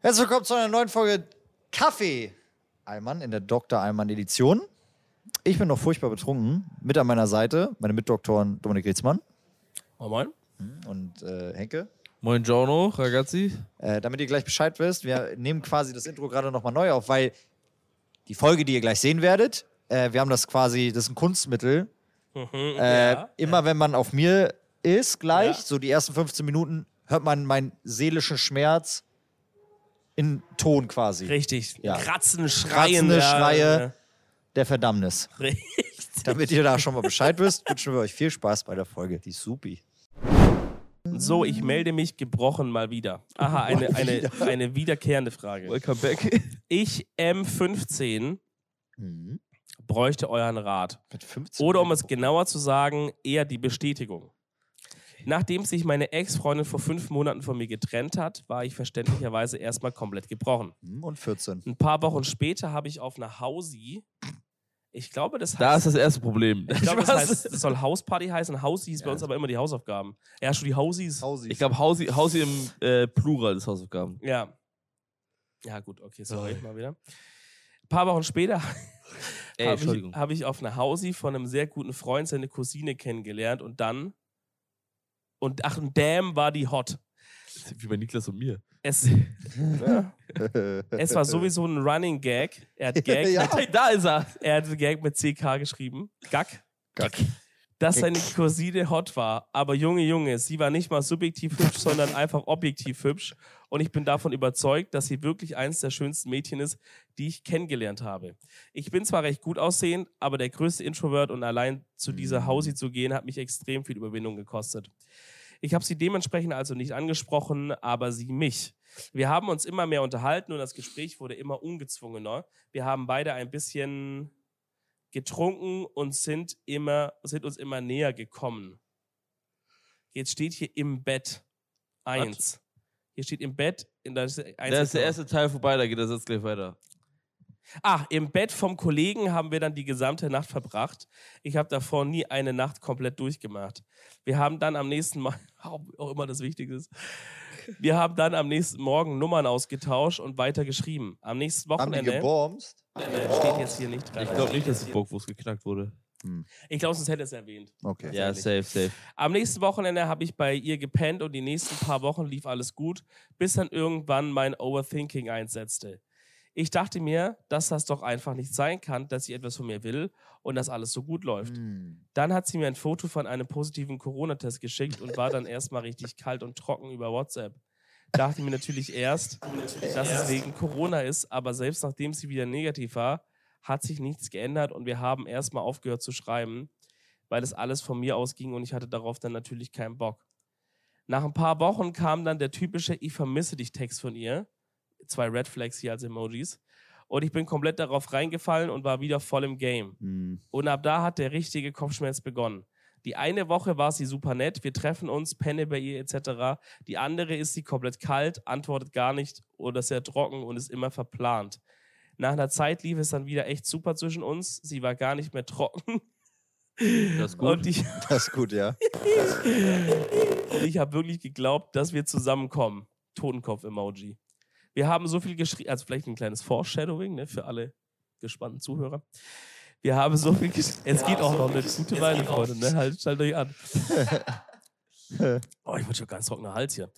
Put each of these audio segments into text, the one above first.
Herzlich willkommen zu einer neuen Folge Kaffee. Allmann in der Dr. Allmann Edition. Ich bin noch furchtbar betrunken. Mit an meiner Seite meine Mitdoktoren Dominik Rietzmann Moin, moin. und äh, Henke. Moin Giorno, ragazzi. Äh, damit ihr gleich Bescheid wisst, wir nehmen quasi das Intro gerade nochmal neu auf, weil die Folge, die ihr gleich sehen werdet, äh, wir haben das quasi, das ist ein Kunstmittel. Äh, ja. immer wenn man auf mir ist, gleich, Ja. so die ersten 15 Minuten, hört man meinen seelischen Schmerz in Ton quasi. Richtig. Ja. Kratzen, Schreien. Kratzende ja, Schreie der Verdammnis. ja. Richtig. Damit ihr da schon mal Bescheid wisst, wünschen wir euch viel Spaß bei der Folge. Die supi. So, ich melde mich gebrochen mal wieder. Aha, eine, eine, eine wiederkehrende Frage. Welcome back. Ich M15 Mhm. bräuchte euren Rat. Mit 15 Oder um es genauer zu sagen, eher die Bestätigung. Nachdem sich meine Ex-Freundin vor fünf Monaten von mir getrennt hat, war ich verständlicherweise erstmal komplett gebrochen. Mhm, Und 14. Ein paar Wochen später habe ich auf einer Hausi, ich glaube, das heißt, Da ist das erste Problem. ich glaube, das, heißt, das soll Hausparty heißen. Hausi ist bei uns aber immer die Hausaufgaben. Ja, schon die Hausis. Hausi. ich glaube, Hausi, Hausi im äh, Plural des Hausaufgaben. Ja. Ja, gut, okay, sorry, mal wieder. Ein paar Wochen später habe ich, hab ich auf einer Hausi von einem sehr guten Freund seine Cousine kennengelernt und dann. Und ach, und damn, war die hot. Wie bei Niklas und mir. Es, ja, es war sowieso ein Running Gag. Er hat Gag, Ja. mit, da ist er. Er hat Gag mit CK geschrieben. Gag. Gack. Dass seine Cousine hot war. Aber Junge, Junge, sie war nicht mal subjektiv hübsch, sondern einfach objektiv hübsch. Und ich bin davon überzeugt, dass sie wirklich eines der schönsten Mädchen ist, die ich kennengelernt habe. Ich bin zwar recht gut aussehend, aber der größte Introvert und allein zu dieser Hausi zu gehen, hat mich extrem viel Überwindung gekostet. Ich habe sie dementsprechend also nicht angesprochen, aber sie mich. Wir haben uns immer mehr unterhalten und das Gespräch wurde immer ungezwungener. Wir haben beide ein bisschen getrunken und sind immer, sind uns immer näher gekommen. Jetzt steht hier im Bett eins. Hier steht im Bett, in der, Da ist der erste Teil vorbei, da geht der Satz gleich weiter. Ah, im Bett vom Kollegen haben wir dann die gesamte Nacht verbracht. Ich habe davor nie eine Nacht komplett durchgemacht. Wir haben dann am nächsten Mal, auch immer das Wichtigste ist, wir haben dann am nächsten Morgen Nummern ausgetauscht und weiter geschrieben. Am nächsten Haben die Wochenende gebomst? steht jetzt hier nicht dran. Ich glaube nicht, dass die Bockwurst geknackt wurde. Ich glaube, sonst hätte es erwähnt. Okay. Ja, safe, safe. Am nächsten Wochenende habe ich bei ihr gepennt und die nächsten paar Wochen lief alles gut, bis dann irgendwann mein Overthinking einsetzte. Ich dachte mir, dass das doch einfach nicht sein kann, dass sie etwas von mir will und dass alles so gut läuft. Hm. Dann hat sie mir ein Foto von einem positiven Corona-Test geschickt und war dann erstmal richtig kalt und trocken über WhatsApp. Dachte mir natürlich erst, dass es wegen Corona ist, aber selbst nachdem sie wieder negativ war, hat sich nichts geändert und wir haben erstmal aufgehört zu schreiben, weil es alles von mir ausging und ich hatte darauf dann natürlich keinen Bock. Nach ein paar Wochen kam dann der typische Ich vermisse dich Text von ihr. Zwei Red Flags hier als Emojis. Und ich bin komplett darauf reingefallen und war wieder voll im Game. Hm. Und ab da hat der richtige Kopfschmerz begonnen. Die eine Woche war sie super nett, wir treffen uns, penne bei ihr etc. Die andere ist sie komplett kalt, antwortet gar nicht oder sehr trocken und ist immer verplant. Nach einer Zeit lief es dann wieder echt super zwischen uns. Sie war gar nicht mehr trocken. Das ist gut. Und ich, Das ist gut, ja. und ich habe wirklich geglaubt, dass wir zusammenkommen. Totenkopf-Emoji. Wir haben so viel geschrieben, also vielleicht ein kleines Foreshadowing ne, für alle gespannten Zuhörer. Wir haben so viel geschrieben. Es geht auch noch eine gute Weile, Freunde. Ne? Halt, schaltet euch an. Oh, ich wurde schon ganz trockener Hals hier.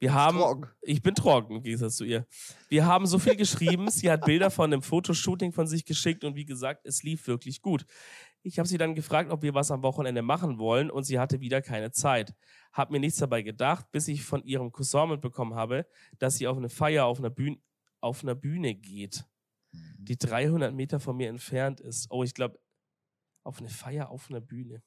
Wir haben, trocken. ich bin trocken im Gegensatz zu ihr. Wir haben so viel geschrieben. Sie hat Bilder von einem Fotoshooting von sich geschickt und wie gesagt, es lief wirklich gut. Ich habe sie dann gefragt, ob wir was am Wochenende machen wollen und sie hatte wieder keine Zeit. Hab mir nichts dabei gedacht, bis ich von ihrem Cousin mitbekommen habe, dass sie auf eine Feier auf einer Bühne, auf einer Bühne geht, die 300 Meter von mir entfernt ist. Oh, ich glaube, auf eine Feier auf einer Bühne.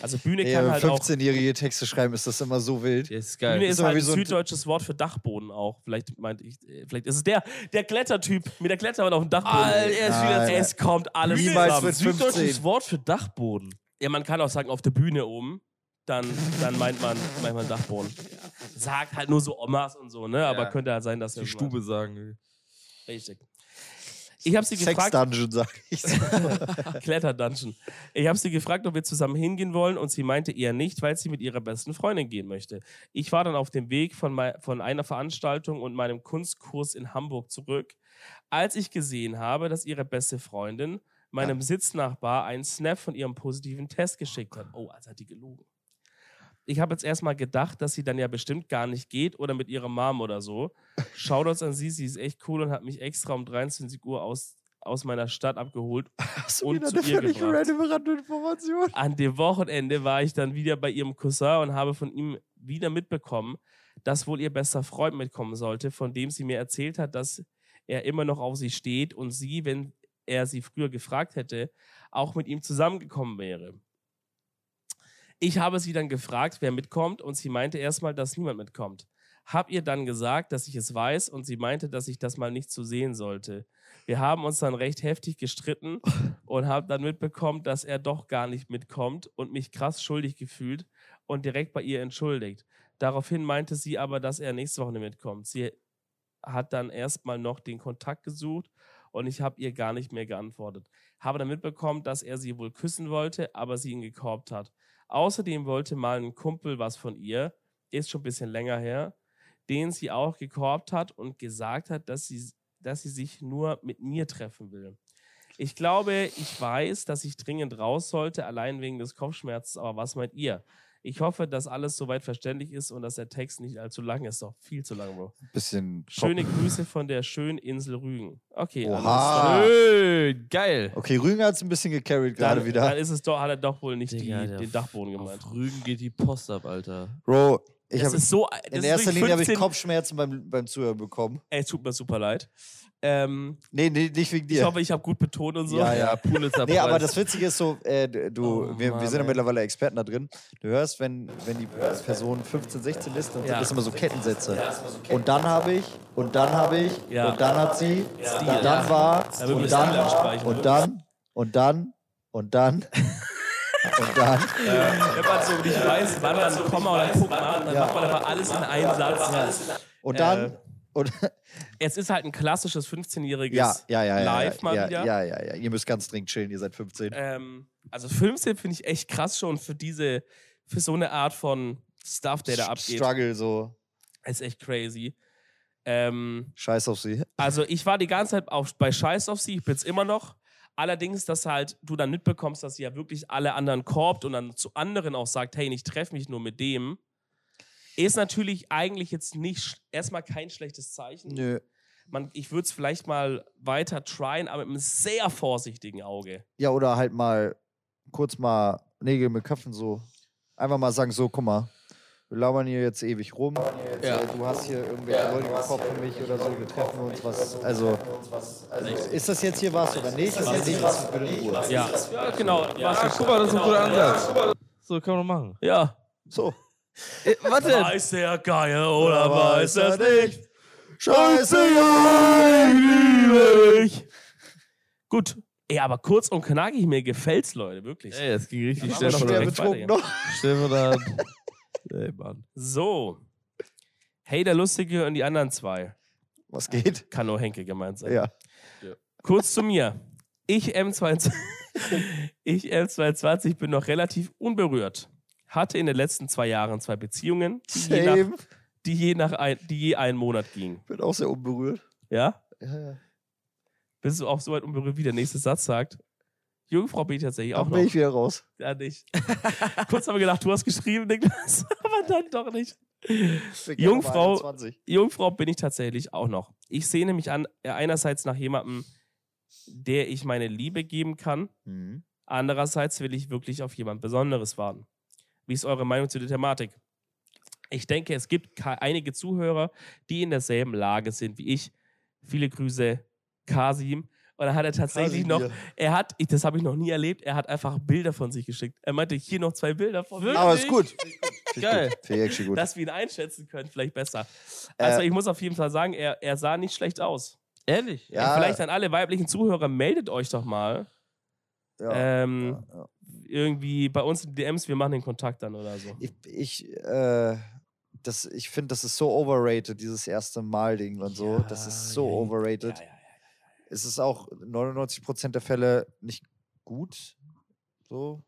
Also Bühne kann wenn halt auch 15-jährige Texte schreiben, ist das immer so wild. Ja, ist Bühne geil. ist immer halt wie ein so ein- süddeutsches Wort für Dachboden auch. Vielleicht meinte ich, äh, vielleicht ist es der, der Klettertyp mit der Kletterwand auf dem Dachboden. Alter, er ist wieder- Nein. es kommt alles Niemals zusammen. mit 15. Süddeutsches Wort für Dachboden. Ja, man kann auch sagen, auf der Bühne oben, dann, dann meint man manchmal Dachboden. Sagt halt nur so Omas und so, ne? Aber Ja. könnte halt sein, dass Die Stube sagen. Richtig. Ich habe sie Sex gefragt, Dungeon, sag ich. Kletter-Dungeon. Ich habe sie gefragt, ob wir zusammen hingehen wollen und sie meinte eher nicht, weil sie mit ihrer besten Freundin gehen möchte. Ich war dann auf dem Weg von, von einer Veranstaltung und meinem Kunstkurs in Hamburg zurück, als ich gesehen habe, dass ihre beste Freundin meinem Sitznachbar einen Snap von ihrem positiven Test geschickt hat. Oh, also hat die gelogen. Ich habe jetzt erstmal gedacht, dass sie dann ja bestimmt gar nicht geht oder mit ihrer Mom oder so. Shoutouts an sie, sie ist echt cool und hat mich extra um 23 Uhr aus, aus meiner Stadt abgeholt Hast Und zu ihr völlig gebracht. random Randinformation? an dem Wochenende war ich dann wieder bei ihrem Cousin und habe von ihm wieder mitbekommen, dass wohl ihr bester Freund mitkommen sollte, von dem sie mir erzählt hat, dass er immer noch auf sie steht und sie, wenn er sie früher gefragt hätte, auch mit ihm zusammengekommen wäre. Ich habe sie dann gefragt, wer mitkommt und sie meinte erstmal, dass niemand mitkommt. Hab ihr dann gesagt, dass ich es weiß und sie meinte, dass ich das mal nicht so sehen sollte. Wir haben uns dann recht heftig gestritten und habe dann mitbekommen, dass er doch gar nicht mitkommt und mich krass schuldig gefühlt und direkt bei ihr entschuldigt. Daraufhin meinte sie aber, dass er nächste Woche mitkommt. Sie hat dann erstmal noch den Kontakt gesucht und ich habe ihr gar nicht mehr geantwortet. Habe dann mitbekommen, dass er sie wohl küssen wollte, aber sie ihn gekorbt hat. Außerdem wollte mal ein Kumpel was von ihr, ist schon ein bisschen länger her, den sie auch gekorbt hat und gesagt hat, dass sie, dass sie sich nur mit mir treffen will. Ich glaube, ich weiß, dass ich dringend raus sollte, allein wegen des Kopfschmerzes, aber was meint ihr? Ich hoffe, dass alles soweit verständlich ist und dass der Text nicht allzu lang ist. Doch viel zu lang, Bro. Bisschen. Schöne Grüße von der schönen Insel Rügen. Okay, alles Oha. Schön, geil. Okay, Rügen hat es ein bisschen gecarried gerade Dann, wieder. dann ist es doch, hat er doch wohl nicht Digga, die, den Dachboden gemeint. Auf Rügen geht die Post ab, Alter. Bro, ich das habe ist so. Das in ist erster Linie habe ich 15 Kopfschmerzen beim, beim Zuhören bekommen. Ey, tut mir super leid. Ähm, Nee, nee, nicht wegen ich dir. hoffe, ich habe gut betont und so. Ja, ja. Pulitzer Nee, aber das Witzige ist so, äh, du, Oh, wir, Mann, wir sind ja mittlerweile Experten da drin. Du hörst, wenn, wenn die Person 15, 16 ist, dann Ja. sind das immer so Kettensätze. Und dann habe ich, und dann habe ich, Ja. und dann hat sie, und dann ja. war, und dann, und dann, und dann, und dann, und dann. Wenn man so nicht weiß, wann man ein Komma oder ein Punkt macht, dann Ja. macht man einfach alles in einen Satz. Und dann, Äh, und, Es ist halt ein klassisches 15-jähriges ja, ja, ja, ja, Live ja, mal ja, wieder. ja, ja, ja, ihr müsst ganz dringend chillen, ihr seid 15. Ähm, also 15 finde ich echt krass schon für diese, für so eine Art von Stuff, der da abgeht. Struggle, so, Ist echt crazy. Ähm, scheiß auf sie. also ich war die ganze Zeit auf, bei Scheiß auf sie, ich bin's immer noch. Allerdings, dass halt du dann mitbekommst, dass sie ja wirklich alle anderen korbt und dann zu anderen auch sagt, hey, ich treffe mich nur mit dem, ist natürlich eigentlich jetzt nicht erstmal kein schlechtes Zeichen. Nö. Man, ich würde es vielleicht mal weiter tryen, aber mit einem sehr vorsichtigen Auge. Ja, oder halt mal kurz mal Nägel mit Köpfen so. Einfach mal sagen, so, guck mal, wir labern hier jetzt ewig rum. Ja. Äh, Du hast hier irgendwelche Leute im Kopf für mich oder so, wir treffen uns was. Also, ist das jetzt hier was oder nicht? Ist das nicht was für in Ruhe? Ja, genau. Ja, guck mal, das ist ein guter Ansatz. So kann man machen. Ja. So. Äh, warte. Weiß der Geier oder weiß er nicht? Scheiße, ja! Ich. Gut. Ey, aber kurz und knackig, mir gefällt's, Leute, wirklich. Ey, das ging richtig Ja, schnell von direkt betrunken noch. Stefan. Ey, Mann. So. Hey, der Lustige und die anderen zwei. Was geht? Kann nur Henke gemeint sein. Ja. Kurz zu mir. Ich M22, ich M22 bin noch relativ unberührt. Hatte in den letzten zwei Jahren zwei Beziehungen, die je, nach, die je, nach ein, die je einen Monat gingen. Bin auch sehr unberührt. Ja? Ja, ja. Bist du auch so weit unberührt, wie der nächste Satz sagt? Jungfrau bin ich tatsächlich auch Auch noch. bin ich wieder raus. Ja, nicht. Kurz haben wir gedacht, du hast geschrieben, Niklas, aber dann doch nicht. Jungfrau- mal 21. Jungfrau bin ich tatsächlich auch noch. Ich sehne mich an, äh, einerseits nach jemandem, der ich meine Liebe geben kann. Mhm. Andererseits will ich wirklich auf jemand Besonderes warten. Wie ist eure Meinung zu der Thematik? Ich denke, es gibt einige Zuhörer, die in derselben Lage sind wie ich. Viele Grüße, Kasim. Und dann hat er tatsächlich noch, er hat, ich, das habe ich noch nie erlebt, er hat einfach Bilder von sich geschickt. Er meinte, hier noch zwei Bilder von mir. Aber ist gut. Finde ich Geil. gut. Finde ich actually gut. Dass wir ihn einschätzen können, vielleicht besser. Also Äh, ich muss auf jeden Fall sagen, er, er sah nicht schlecht aus. Ehrlich? ja, Vielleicht an alle weiblichen Zuhörer, meldet euch doch mal. ja, ähm, ja, ja. Irgendwie bei uns in DMs, wir machen den Kontakt dann oder so. Ich, ich, äh, das, ich finde, das ist so overrated, dieses erste Mal-Ding und so. das ist so ja, overrated. Ja, ja, ist es auch 99% der Fälle nicht gut. So.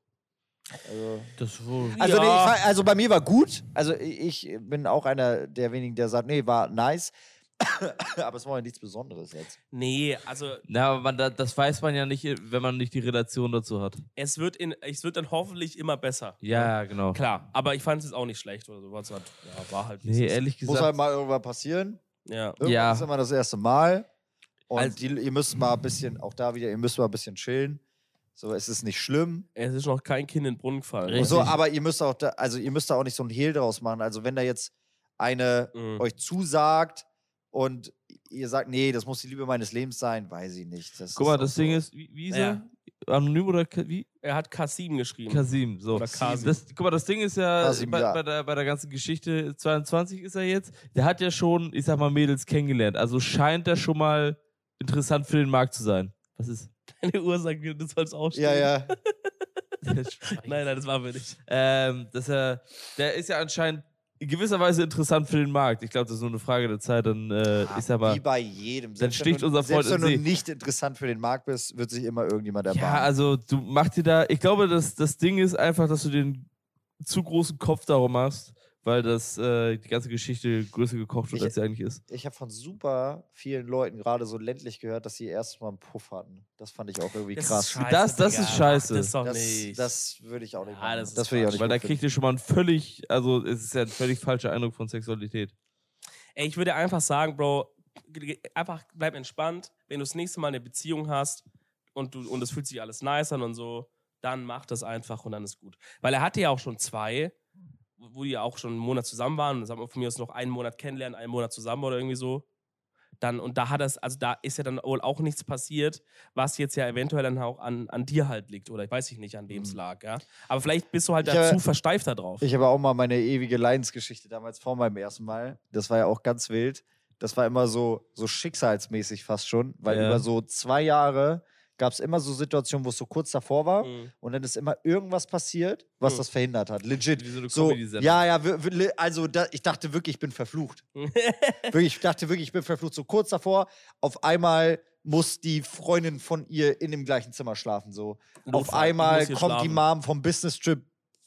Also, Das wohl. also, nee, ich, Ja. also bei mir war gut. Also ich bin auch einer der wenigen, der sagt, nee, war nice. Aber es war ja nichts Besonderes jetzt. Nee, also Na, aber man, da- das weiß man ja nicht, wenn man nicht die Relation dazu hat. es wird, in, es wird dann hoffentlich immer besser. Ja, genau. Klar, aber ich fand es jetzt auch nicht schlecht oder so. War's halt, ja, war halt. es Nee, ehrlich Muss gesagt. halt mal irgendwann passieren. Ja. Irgendwann Ja. ist immer das erste Mal. Und Also- die, ihr müsst mal ein bisschen, auch da wieder, ihr müsst mal ein bisschen chillen. So, es ist nicht schlimm. Es ist noch kein Kind in den Brunnen gefallen. So, aber ihr müsst auch da, also ihr müsst da auch nicht so ein Hehl draus machen. Also wenn da jetzt eine Mhm. euch zusagt und ihr sagt, nee, das muss die Liebe meines Lebens sein, weiß ich nicht. Das Guck mal, das so. Ding ist, wie, wie ist Ja. er? Anonym oder wie? Er hat K7 geschrieben. Kasim, so. Oder Kasim. Das, guck mal, das Ding ist ja, Kasim, bei, ja. Bei, der, bei der ganzen Geschichte, 22 ist er jetzt, der hat ja schon, ich sag mal, Mädels kennengelernt. Also scheint er schon mal interessant für den Markt zu sein. Was ist? Deine Uhr sagt, mir, du sollst ausstehen. Ja, ja. Nein, nein, das war wir nicht. ähm, dass er, der ist ja anscheinend in gewisser Weise interessant für den Markt. Ich glaube, das ist nur eine Frage der Zeit, dann äh, ich sag mal. Wie bei jedem. Dann Selbst sticht wenn du, unser Freund Selbst wenn du nicht interessant für den Markt bist, wird sich immer irgendjemand erbarmen. Ja, also du machst dir da, ich glaube, das, das Ding ist einfach, dass du den zu großen Kopf darum machst, weil das äh, die ganze Geschichte größer gekocht wird, Ich- als sie eigentlich ist. ich habe von super vielen Leuten, gerade so ländlich, gehört, dass sie erst mal einen Puff hatten. Das fand ich auch irgendwie krass. Das- das ist scheiße. Das ist doch Das, nicht. das würde ich auch nicht Ja, das Das, würde ich auch nicht Weil da kriegt ihr schon mal ein völlig, also es ist ja ein völlig falscher Eindruck von Sexualität. Ey, ich würde einfach sagen, Bro, einfach bleib entspannt. Wenn du das nächste Mal eine Beziehung hast und du und es fühlt sich alles nice an und so, dann mach das einfach und dann ist gut. Weil er hatte ja auch schon zwei, wo die ja auch schon einen Monat zusammen waren. Und sagen wir von mir aus noch einen Monat kennenlernen, einen Monat zusammen oder irgendwie so. Dann, und da hat das, also da ist ja dann wohl auch nichts passiert, was jetzt ja eventuell dann auch an, an dir halt liegt. Oder ich weiß ich nicht, an wem es Mhm. lag, ja. Aber vielleicht bist du halt Ich, da äh, zu versteift da drauf. Ich habe auch mal meine ewige Leidensgeschichte damals vor meinem ersten Mal. Das war ja auch ganz wild. Das war immer so, so schicksalsmäßig fast schon, weil Ja. über so zwei Jahre gab es immer so Situationen, wo es so kurz davor war Mhm. und dann ist immer irgendwas passiert, was Mhm. das verhindert hat. Legit. Wie so eine So, Comedy-Sendung. ja, ja, also da, ich dachte wirklich, ich bin verflucht. wirklich, ich dachte wirklich, ich bin verflucht. So kurz davor, auf einmal muss die Freundin von ihr in dem gleichen Zimmer schlafen. So. Auf Notfall, ich einmal kommt die schlafen. Mom vom Business-Trip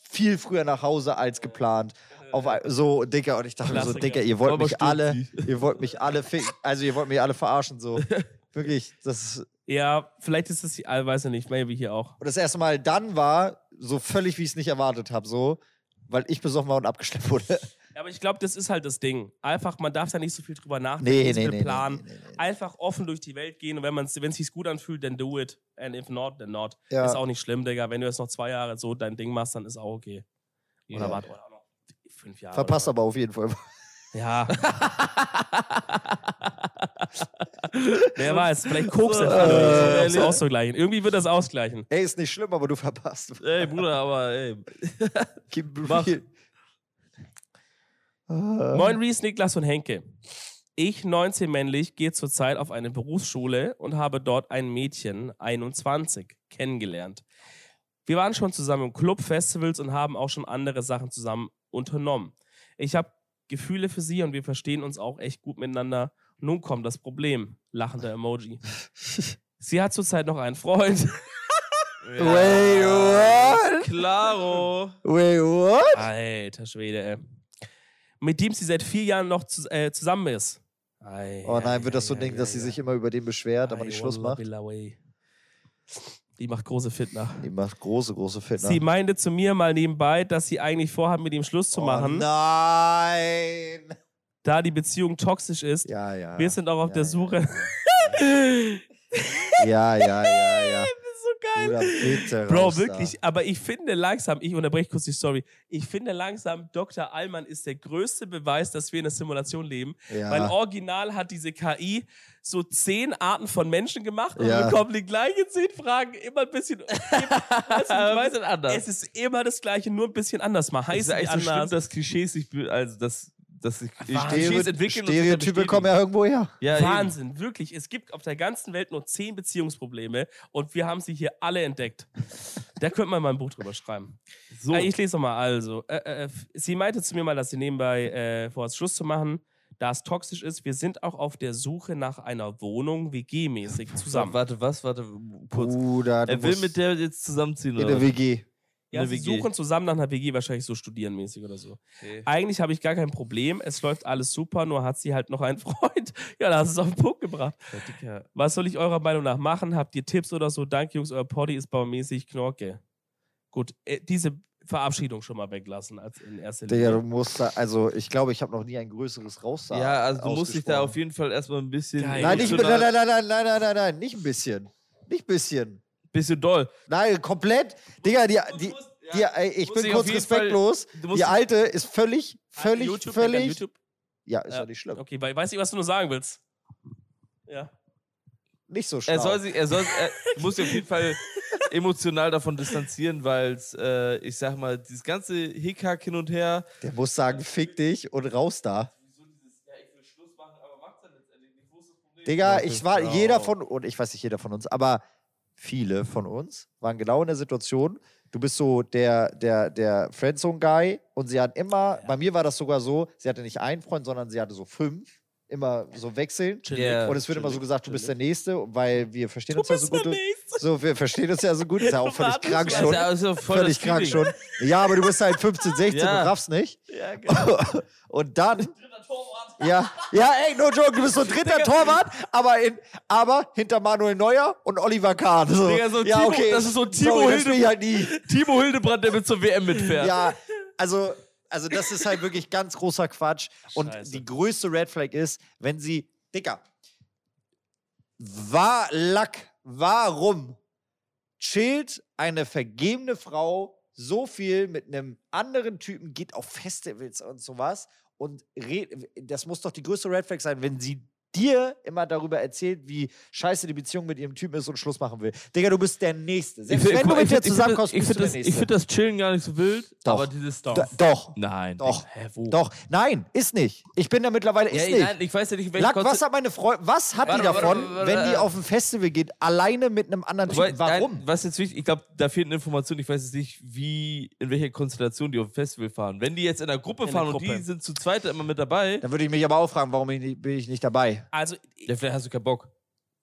viel früher nach Hause als geplant. Auf, so, Digga, und ich dachte mir so, Klassiker. Digga, ihr wollt Aber mich alle, ihr wollt mich alle ficken, also ihr wollt mich alle verarschen, so. Wirklich, das ist, Ja, vielleicht ist es, äh, weiß ich nicht, maybe hier auch. und das erste Mal dann war, so völlig, wie ich es nicht erwartet habe, so, weil ich besoffen war und abgeschleppt wurde. Ja, aber ich glaube, das ist halt das Ding. Einfach, man darf da nicht so viel drüber nachdenken, Nee, so nee, viel nee, planen. nee, nee. Einfach offen durch die Welt gehen und wenn es sich gut anfühlt, dann do it. And if not, then not. Ja. Ist auch nicht schlimm, Digga. Wenn du jetzt noch zwei Jahre so dein Ding machst, dann ist auch okay. Oder Ja. warte, oder noch fünf Jahre. Verpasst aber auf jeden Fall. Ja. Wer weiß, vielleicht kokst er Äh, um es auszugleichen. Irgendwie wird das ausgleichen. Ey, ist nicht schlimm, aber du verpasst. Ey, Bruder, aber ey. Mach. Ah. Moin Reese, Niklas und Henke. Ich, 19 männlich, gehe zurzeit auf eine Berufsschule und habe dort ein Mädchen, 21, kennengelernt. Wir waren schon zusammen im Club, Festivals und haben auch schon andere Sachen zusammen unternommen. Ich habe Gefühle für sie und wir verstehen uns auch echt gut miteinander. Nun kommt das Problem. Lachender Emoji. Sie hat zurzeit noch einen Freund. Wait, what? Claro. Wait, what? Alter Schwede, ey. Mit dem sie seit vier Jahren noch zu, äh, zusammen ist. Ei, Oh nein, ei, wird das so ei, ei, dass sie sich immer über den beschwert, aber nicht Schluss macht? Die macht große Fitner. Die macht große, große Fitner. Sie meinte zu mir mal nebenbei, dass sie eigentlich vorhat, mit ihm Schluss zu Oh machen, nein! da die Beziehung toxisch ist. Ja, ja. Wir sind auch auf ja, der ja, Suche. Ja, ja, ja, ja. So geil. Bruder, bitte Bro, raus wirklich, aber ich finde langsam, ich unterbreche kurz die Story, ich finde langsam, Dr. Allmann ist der größte Beweis, dass wir in einer Simulation leben. Da. Ja. Weil original hat diese KI so zehn Arten von Menschen gemacht und Ja. bekommen die gleichen zehn Fragen immer ein bisschen. weißt, bisschen anders. es ist immer das Gleiche, nur ein bisschen anders. Mal Es heißt ist eigentlich so schlimm, anders. dass Klischees sich, also dass, dass sich dann Stereotype kommen ja irgendwo her. Ja, eben. Wahnsinn, wirklich. Es gibt auf der ganzen Welt nur zehn Beziehungsprobleme und wir haben sie hier alle entdeckt. Da könnte man mal ein Buch drüber schreiben. So. Äh, ich lese noch mal. Also, äh, äh, sie meinte zu mir mal, dass sie nebenbei äh, vorhat, Schluss zu machen, da es toxisch ist, wir sind auch auf der Suche nach einer Wohnung, WG-mäßig zusammen. Warte, was? Warte, kurz. Bruder, er will mit der jetzt zusammenziehen, in oder? der WG. Ja, sie WG. suchen zusammen nach einer WG, wahrscheinlich so studierenmäßig oder so. Okay. Eigentlich habe ich gar kein Problem, es läuft alles super, nur hat sie halt noch einen Freund. Ja, da hast du es auf den Punkt gebracht. Ja. Was soll ich eurer Meinung nach machen? Habt ihr Tipps oder so? Danke, Jungs, euer Poddy ist baumäßig Knorke. Gut, äh, diese Verabschiedung schon mal weglassen als in erster Linie. musst da, also ich glaube, ich habe noch nie ein größeres Raussagen. Ja, also du musst dich da auf jeden Fall erstmal ein bisschen. Nein, nicht, nein, nein, nein, nein, nein, nein, nein, nein, nicht ein bisschen. Nicht ein bisschen. Bisschen doll. Nein, komplett. Digga, die, die, die, ey, ich musst bin kurz Fall- respektlos. Musst Die alte ist völlig, völlig, YouTube, völlig. YouTube. Ja, ist Ja. ja nicht schlimm. Okay, weil weiß ich, was du nur sagen willst. Ja. Nicht so schlau. er soll sich, er soll, er muss sich auf jeden Fall emotional davon distanzieren, weil es, äh, ich sag mal, dieses ganze Hickhack hin und her. Der muss sagen, fick dich und raus da. Digga, ich war, jeder von, und ich weiß nicht jeder von uns, aber viele von uns waren genau in der Situation. Du bist so der, der, der Friendzone-Guy und sie hat immer, bei mir war das sogar so, sie hatte nicht einen Freund, sondern sie hatte so fünf, immer so wechseln. Chillig. Ja. Und es wird immer so chillig, gesagt, du bist der chillig. Nächste, weil wir verstehen Du uns ja so bist der gut. Nächste. So, wir verstehen uns ja so gut. Ist ja auch völlig krank schon. Das ist ja voll Völlig krank schon. Ja, aber du bist halt 15, 16 Ja. und raffst nicht. Ja, genau. Und dann. Ja, ja, ey, no joke, du bist so ein dritter Torwart, aber, in, aber hinter Manuel Neuer und Oliver Kahn. So. Digga, so ja, Timo- okay. das ist so Timo Sorry, das Hilde- bin ich halt nie. Timo Hildebrand, der mit zur WM mitfährt. Ja, also, also das ist halt wirklich ganz großer Quatsch. Und Scheiße. die größte Red Flag ist, wenn sie, Dicker, war Lack, warum chillt eine vergebene Frau so viel mit einem anderen Typen, geht auf Festivals und sowas und das muss doch die größte Red Flag sein, wenn sie dir immer darüber erzählt, wie scheiße die Beziehung mit ihrem Typen ist und Schluss machen will. Digga, du bist der Nächste. Selbst find- wenn du mit ich dir ich zusammenkommst, das- ich bist du find der das, Nächste. Ich finde das Chillen gar nicht so wild, Doch. aber dieses Do- doch. Nein. Doch. Hä, wo? Doch, nein, ist nicht. Ich bin da mittlerweile, ist Ja, nicht. nein, ich weiß ja nicht, welche Lack, was hat meine Freundin, was hat Warte, die davon, warte, warte, wenn die auf ein Festival geht, alleine mit einem anderen Typen? Warum? Nein, was jetzt wichtig, ich glaube, da fehlt eine Information. Ich weiß jetzt nicht, wie, in welcher Konstellation die auf dem Festival fahren. Wenn die jetzt in einer Gruppe In der fahren und Gruppe. die sind zu zweit immer mit dabei, Dann würde ich mich aber auch fragen, warum ich nicht, bin ich nicht dabei? Also, ja, vielleicht hast du keinen Bock.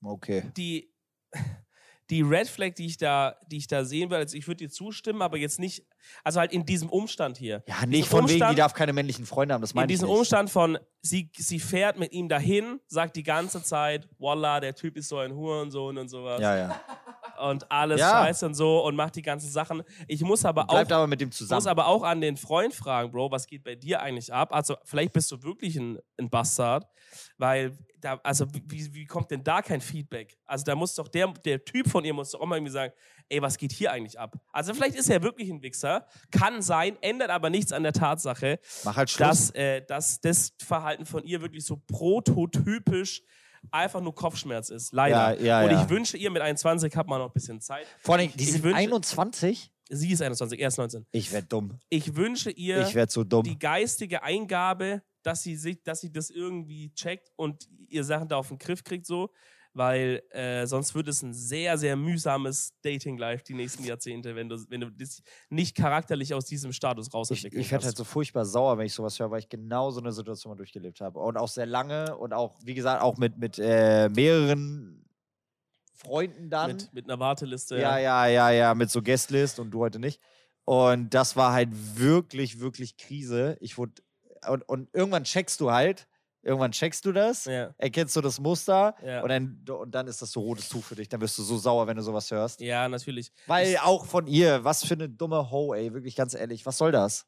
Okay. die, die Red Flag, die ich da, die ich da sehen will, also ich würde dir zustimmen, aber jetzt nicht, also halt in diesem Umstand hier. Ja, nicht von wegen, die Umstand- darf keine männlichen Freunde haben, das In meine ich diesem nicht. Umstand von, sie, sie fährt mit ihm dahin, sagt die ganze Zeit, voila, der Typ ist so ein Hurensohn und sowas. Ja, ja. Und alles Ja. scheiße und so und macht die ganzen Sachen. Ich muss aber auch Bleibt aber mit dem muss zusammen. aber auch an den Freund fragen, Bro, was geht bei dir eigentlich ab? Also, vielleicht bist du wirklich ein, ein Bastard, weil da, also, wie, wie kommt denn da kein Feedback? Also, da muss doch der, der Typ von ihr muss doch auch mal irgendwie sagen, ey, was geht hier eigentlich ab? Also, vielleicht ist er wirklich ein Wichser, kann sein, ändert aber nichts an der Tatsache, Mach halt Schluss. dass, äh, dass das Verhalten von ihr wirklich so prototypisch einfach nur Kopfschmerz ist. Leider. Ja, ja, und ja. ich wünsche ihr, mit 21 hat man noch ein bisschen Zeit. Vor allem, die ich sind wünsche- 21? Sie ist 21, er ist 19. Ich werd dumm. Ich wünsche ihr Ich werd so dumm. die geistige Eingabe, dass sie sich, dass sie das irgendwie checkt und ihr Sachen da auf den Griff kriegt, so, weil äh, sonst wird es ein sehr, sehr mühsames Dating-Life die nächsten Jahrzehnte, wenn du, wenn du das nicht charakterlich aus diesem Status Ich, rausentwickeln ich werde halt so furchtbar sauer, wenn ich sowas höre, weil ich genau so eine Situation mal durchgelebt habe. Und auch sehr lange und auch, wie gesagt, auch mit, mit äh, mehreren Freunden dann. mit, mit einer Warteliste. Ja, ja, ja, ja, mit so Guestlist und du heute nicht. Und das war halt wirklich, wirklich Krise. Ich wurde. Und, und irgendwann checkst du halt, irgendwann checkst du das, Ja, erkennst du das Muster ja. und, dann, und dann ist das so rotes Tuch für dich. Dann wirst du so sauer, wenn du sowas hörst. ja, natürlich. Weil auch von ihr, was für eine dumme Ho, ey, wirklich ganz ehrlich, was soll das?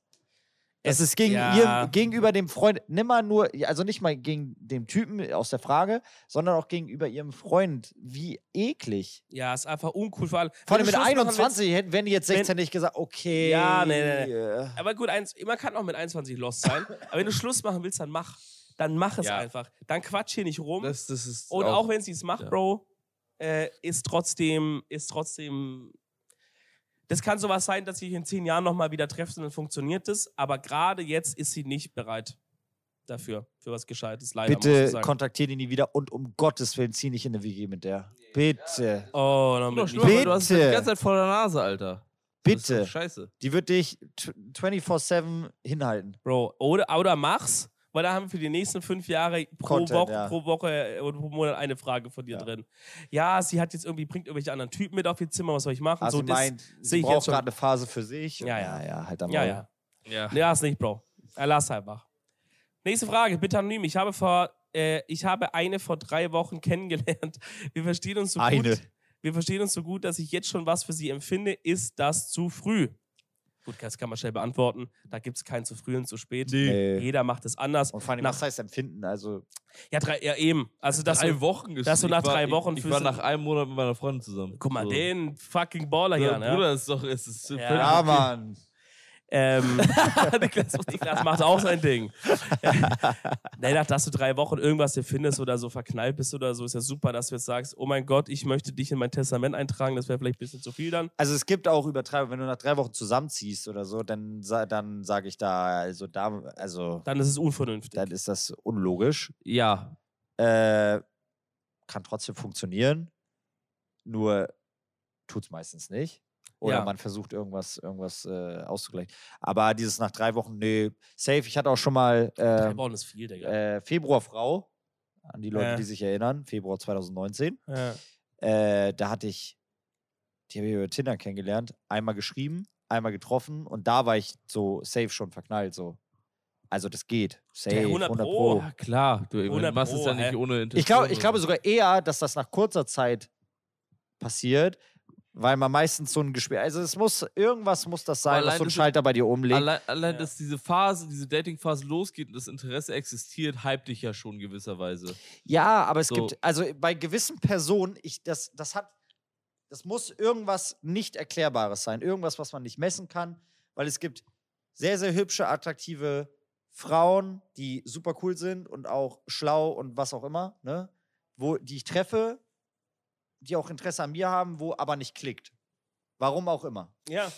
Es ist gegen ja. ihr, gegenüber dem Freund, nimm mal nur, also nicht mal gegen den Typen aus der Frage, sondern auch gegenüber ihrem Freund. Wie eklig. Ja, ist einfach uncool. Vor allem, Vor wenn allem mit Schluss machen willst- 21 hätten, wenn die jetzt wenn- 16 nicht gesagt, okay. Ja, nee, nee, nee. äh, Aber gut, eins, man kann auch mit 21 lost sein. aber wenn du Schluss machen willst, dann mach. Dann mach es Ja. einfach. Dann quatsch hier nicht rum. Das, das ist Und auch, wenn sie es macht, ja. Bro, äh, ist trotzdem, ist trotzdem. Das kann sowas sein, dass sie sich in zehn Jahren nochmal wieder trefft und dann funktioniert das. Aber gerade jetzt ist sie nicht bereit dafür, für was Gescheites. Leider, muss ich Bitte sagen. kontaktiere die nie wieder und um Gottes Willen zieh nicht in eine WG mit der. Bitte. Oh, noch Doch, mit schlimmer, weil du hast es die Bitte. ganze Zeit vor der Nase, Alter. Bitte. Scheiße. Die wird dich tw- 24-7 hinhalten. Bro, oder, oder mach's, weil da haben wir für die nächsten fünf Jahre pro Content, Woche, ja. pro Woche äh, oder pro Monat eine Frage von dir Ja. drin. Ja, sie hat jetzt irgendwie, bringt irgendwelche anderen Typen mit auf ihr Zimmer, was soll ich machen? Also so, sie meint, sie ich braucht gerade eine Phase für sich. Ja, ja. ja, halt dann ja, mal. ja. Ja. Ja, ist nicht, Bro. Lass einfach. Nächste Frage, bitte anonym. Ich habe vor, äh, ich habe eine vor drei Wochen kennengelernt. Wir verstehen uns so Eine. gut. Wir verstehen uns so gut, dass ich jetzt schon was für sie empfinde. Ist das zu früh? Gut, das kann man schnell beantworten. Da gibt es kein zu früh und zu spät. Nee. Jeder macht es anders. Und vor allem, Nach- was heißt empfinden? Also, Ja, ja, ja eben. Also das drei so, Wochen ist dass du ich nach war- drei Wochen Ich, ich war nach einem Monat mit meiner Freundin zusammen. Guck mal, So. den fucking Baller hier Ja. Ja? Bruder, ist doch, es ist ja, okay. Mann. Ähm, Niklas, Niklas macht auch sein Ding. Nein, dass du drei Wochen irgendwas hier findest oder so verknallt bist oder so, ist ja super, dass du jetzt sagst, oh mein Gott, ich möchte dich in mein Testament eintragen, das wäre vielleicht ein bisschen zu viel dann. Also es gibt auch Übertreibungen, wenn du nach drei Wochen zusammenziehst oder so, dann, dann sage ich da, also da, also Dann ist es unvernünftig. dann ist das unlogisch. Ja. Äh, kann trotzdem funktionieren, nur tut es meistens nicht. Oder Ja. man versucht irgendwas, irgendwas äh, auszugleichen. Aber dieses nach drei Wochen, nee, safe. Ich hatte auch schon mal drei äh, Wochen ist viel, Digga. äh, Februarfrau, an die Leute, Ja. die sich erinnern, Februar 2019. ja. Äh, da hatte ich, die habe ich über Tinder kennengelernt, einmal geschrieben, einmal getroffen und da war ich so safe schon verknallt. So. Also das geht. Safe, 100 100 Pro. Pro. Ja, klar. Du, 100 du machst es Pro, ja nicht hä? ohne Intention. Ich glaube ich glaube sogar eher, dass das nach kurzer Zeit passiert, weil man meistens so ein Gespräch, also es muss, irgendwas muss das sein, was allein so ein Schalter bei dir umlegt. Allein, allein Ja. dass diese Phase, diese Dating-Phase losgeht und das Interesse existiert, hype dich ja schon gewisserweise. Ja, aber es So. gibt, also bei gewissen Personen, ich, das, das hat, das muss irgendwas nicht Erklärbares sein. Irgendwas, was man nicht messen kann, weil es gibt sehr, sehr hübsche, attraktive Frauen, die super cool sind und auch schlau und was auch immer, ne? Wo, die ich treffe, die auch Interesse an mir haben, wo aber nicht klickt. Warum auch immer. ja.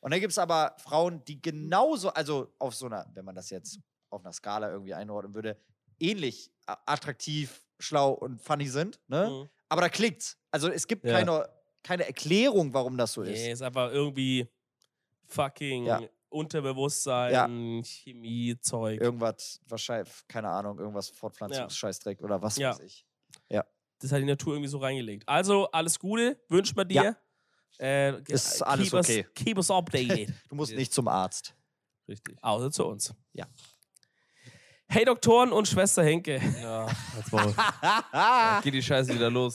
Und dann gibt es aber Frauen, die genauso, also auf so einer, wenn man das jetzt auf einer Skala irgendwie einordnen würde, ähnlich attraktiv, schlau und funny sind, ne? Mhm. Aber da klickt's. Also es gibt Ja. keine, keine Erklärung, warum das so ist. Nee, ist einfach irgendwie fucking Ja. Unterbewusstsein, Chemie, Zeug. Irgendwas, wahrscheinlich, keine Ahnung, irgendwas Fortpflanzungsscheißdreck oder was Ja. weiß ich. Das hat die Natur irgendwie so reingelegt. Also, alles Gute, wünscht man dir. Äh, Ist keep alles us, okay. Keep us updated. Du musst nicht zum Arzt. Richtig. Außer zu uns. Ja. Hey Doktoren und Schwester Henke. Ja, jetzt mal. Geht die Scheiße wieder los.